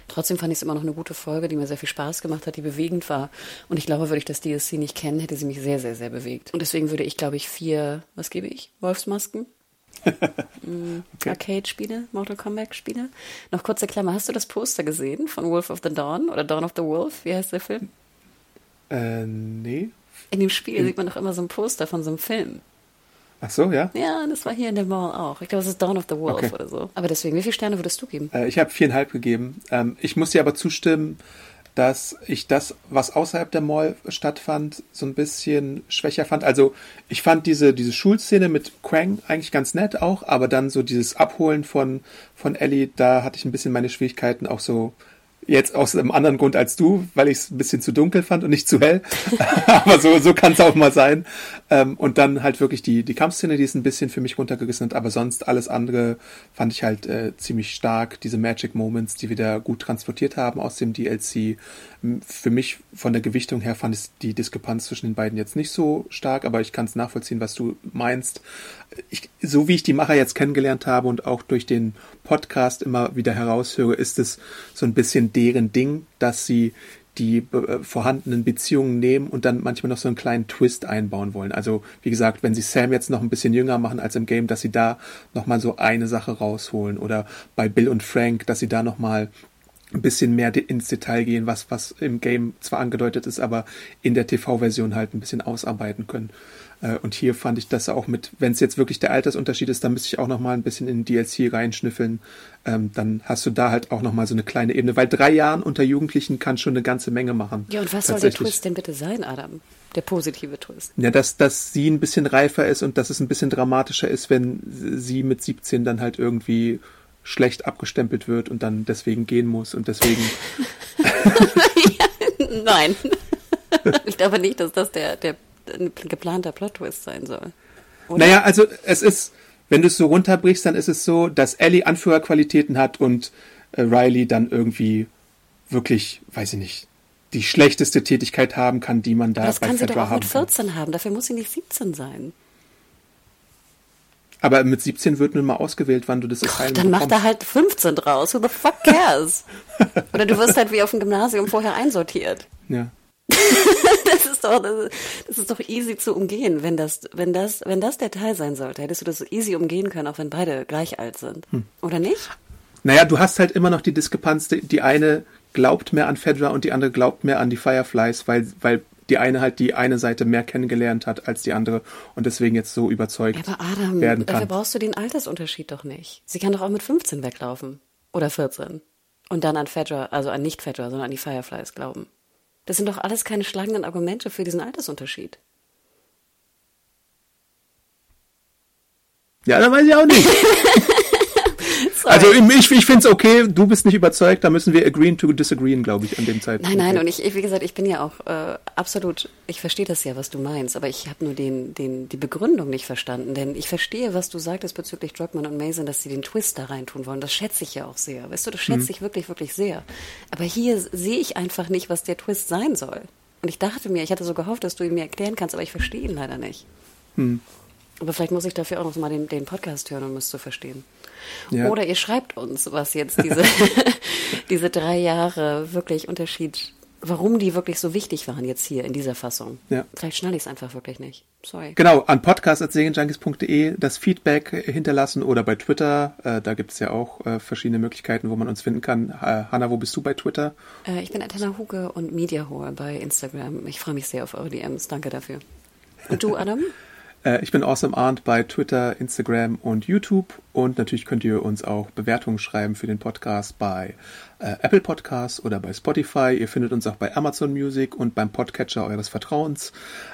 Trotzdem fand ich es immer noch eine gute Folge, die mir sehr viel Spaß gemacht hat, die bewegend war. Und ich glaube, würde ich das DLC nicht kennen, hätte sie mich sehr, sehr, sehr bewegt. Und deswegen würde ich, glaube ich, vier, was gebe ich? Wolfsmasken? mm, okay. Arcade-Spiele, Mortal Kombat-Spiele. Noch kurze Klammer, hast du das Poster gesehen von Wolf of the Dawn oder Dawn of the Wolf? Wie heißt der Film? Äh, nee. In dem Spiel sieht man doch immer so ein Poster von so einem Film. Ach so, ja? Ja, das war hier in der Mall auch. Ich glaube, es ist Dawn of the Wolf okay. oder so. Aber deswegen, wie viele Sterne würdest du geben? Äh, ich habe viereinhalb gegeben. Ähm, ich muss dir aber zustimmen, dass ich das, was außerhalb der Mall stattfand, so ein bisschen schwächer fand. Also ich fand diese, diese Schulszene mit Quang eigentlich ganz nett auch, aber dann so dieses Abholen von, von Ellie, da hatte ich ein bisschen meine Schwierigkeiten auch so Jetzt aus einem anderen Grund als du, weil ich es ein bisschen zu dunkel fand und nicht zu hell. Aber so, so kann es auch mal sein. Ähm, und dann halt wirklich die, die Kampfszene, die ist ein bisschen für mich runtergerissen. Aber sonst alles andere fand ich halt äh, ziemlich stark. Diese Magic Moments, die wir da gut transportiert haben aus dem DLC. Für mich von der Gewichtung her fand ich die Diskrepanz zwischen den beiden jetzt nicht so stark, aber ich kann es nachvollziehen, was du meinst. Ich, so wie ich die Macher jetzt kennengelernt habe und auch durch den Podcast immer wieder heraushöre, ist es so ein bisschen deren Ding, dass sie die äh, vorhandenen Beziehungen nehmen und dann manchmal noch so einen kleinen Twist einbauen wollen. Also wie gesagt, wenn sie Sam jetzt noch ein bisschen jünger machen als im Game, dass sie da nochmal so eine Sache rausholen oder bei Bill und Frank, dass sie da nochmal ein bisschen mehr ins Detail gehen, was, was im Game zwar angedeutet ist, aber in der TV-Version halt ein bisschen ausarbeiten können. Äh, und hier fand ich das auch mit, wenn es jetzt wirklich der Altersunterschied ist, dann müsste ich auch noch mal ein bisschen in DLC reinschnüffeln. Ähm, dann hast du da halt auch noch mal so eine kleine Ebene, weil drei Jahren unter Jugendlichen kann schon eine ganze Menge machen. Ja, und was soll der Twist denn bitte sein, Adam? Der positive Twist. Ja, dass, dass sie ein bisschen reifer ist und dass es ein bisschen dramatischer ist, wenn sie mit 17 dann halt irgendwie schlecht abgestempelt wird und dann deswegen gehen muss und deswegen. Nein. ich glaube nicht, dass das der, der ein geplanter Plot-Twist sein soll. Oder? Naja, also es ist, wenn du es so runterbrichst, dann ist es so, dass Ellie Anführerqualitäten hat und äh, Riley dann irgendwie wirklich, weiß ich nicht, die schlechteste Tätigkeit haben kann, die man da Aber das bei kann Fedra sie doch auch mit 14 kann. haben, dafür muss sie nicht 17 sein. Aber mit 17 wird nun mal ausgewählt, wann du das Asylum Dann macht er halt 15 draus. Who the fuck cares? Oder du wirst halt wie auf dem Gymnasium vorher einsortiert. Ja. das ist doch, das, ist doch easy zu umgehen, wenn das, wenn das, wenn das der Teil sein sollte. Hättest du das easy umgehen können, auch wenn beide gleich alt sind. Hm. Oder nicht? Naja, du hast halt immer noch die Diskrepanz, die eine glaubt mehr an Fedra und die andere glaubt mehr an die Fireflies, weil, weil die eine halt die eine Seite mehr kennengelernt hat als die andere und deswegen jetzt so überzeugt Aber Adam, werden kann. dafür brauchst du den Altersunterschied doch nicht. Sie kann doch auch mit 15 weglaufen. Oder 14. Und dann an Fedra, also an nicht Fedra, sondern an die Fireflies glauben. Das sind doch alles keine schlagenden Argumente für diesen Altersunterschied. Ja, da weiß ich auch nicht. also ich, ich finde es okay, du bist nicht überzeugt, da müssen wir agreeen to disagreeen, glaube ich, an dem Zeitpunkt. Nein, nein, und ich, wie gesagt, ich bin ja auch äh, absolut, ich verstehe das ja, was du meinst, aber ich habe nur den, den, die Begründung nicht verstanden, denn ich verstehe, was du sagtest bezüglich Druckmann und Mason, dass sie den Twist da reintun wollen. Das schätze ich ja auch sehr. Weißt du, das schätze hm. ich wirklich, wirklich sehr. Aber hier sehe ich einfach nicht, was der Twist sein soll. Und ich dachte mir, ich hatte so gehofft, dass du ihn mir erklären kannst, aber ich verstehe ihn leider nicht. Hm. Aber vielleicht muss ich dafür auch noch mal den, den Podcast hören, um es zu verstehen. Ja. Oder ihr schreibt uns, was jetzt diese, diese drei Jahre wirklich Unterschied, warum die wirklich so wichtig waren jetzt hier in dieser Fassung. Ja. Vielleicht schnalle ich es einfach wirklich nicht. Sorry. Genau, an podcast.serienjunkies.de das Feedback hinterlassen oder bei Twitter. Äh, da gibt es ja auch äh, verschiedene Möglichkeiten, wo man uns finden kann. Äh, Hanna, wo bist du bei Twitter? Äh, ich bin Atena Huge und Mediahore bei Instagram. Ich freue mich sehr auf eure DMs. Danke dafür. Und du, Adam? Äh, ich bin Awesome Arndt bei Twitter, Instagram und YouTube. Und natürlich könnt ihr uns auch Bewertungen schreiben für den Podcast bei äh, Apple Podcasts oder bei Spotify. Ihr findet uns auch bei Amazon Music und beim Podcatcher eures Vertrauens.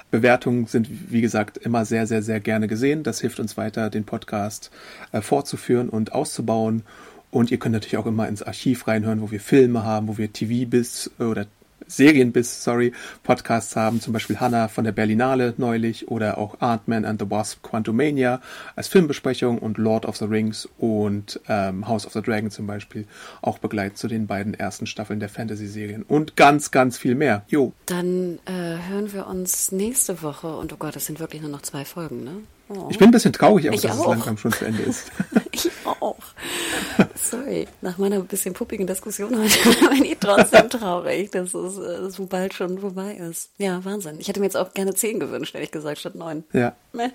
Bewertungen sind, wie gesagt, immer sehr, sehr, sehr gerne gesehen. Das hilft uns weiter, den Podcast äh, fortzuführen und auszubauen. Und ihr könnt natürlich auch immer ins Archiv reinhören, wo wir Filme haben, wo wir TV bis oder Serien bis, sorry, Podcasts haben, zum Beispiel Hannah von der Berlinale neulich oder auch Ant-Man and the Wasp Quantumania als Filmbesprechung und Lord of the Rings und ähm, House of the Dragon zum Beispiel auch begleitet zu den beiden ersten Staffeln der Fantasy-Serien und ganz, ganz viel mehr. Jo. Dann äh, hören wir uns nächste Woche und oh Gott, das sind wirklich nur noch zwei Folgen, ne? Oh. Ich bin ein bisschen traurig, auch, Ich dass es auch. langsam schon zu Ende ist. Ich auch. Sorry. Nach meiner bisschen puppigen Diskussion heute bin ich trotzdem traurig, dass es äh, so bald schon vorbei ist. Ja, Wahnsinn. Ich hätte mir jetzt auch gerne zehn gewünscht, ehrlich gesagt, statt neun. ja. Meh.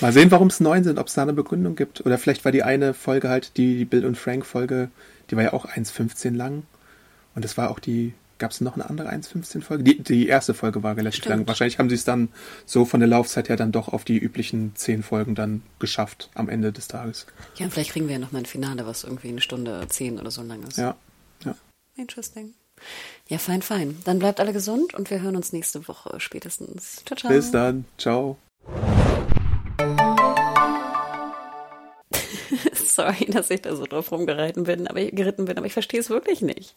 Mal- sehen, warum es neun sind, ob es da eine Begründung gibt. Oder vielleicht war die eine Folge halt, die, die Bill und Frank Folge, die war ja auch 1,15 lang. Und es war auch die, gab es noch eine andere 1,15 Folge? Die, die erste Folge war relativ Stimmt. lang. Wahrscheinlich haben sie es dann so von der Laufzeit her dann doch auf die üblichen zehn Folgen dann geschafft am Ende des Tages. Ja, und vielleicht kriegen wir ja noch mal ein Finale, was irgendwie eine Stunde zehn oder so lang ist. Ja, ja. Interesting. Ja, fein, fein. Dann bleibt alle gesund und wir hören uns nächste Woche spätestens. Ciao, ciao. Bis dann. Ciao. Sorry, dass ich da so drauf rumgeritten bin, aber ich, geritten bin, aber ich verstehe es wirklich nicht.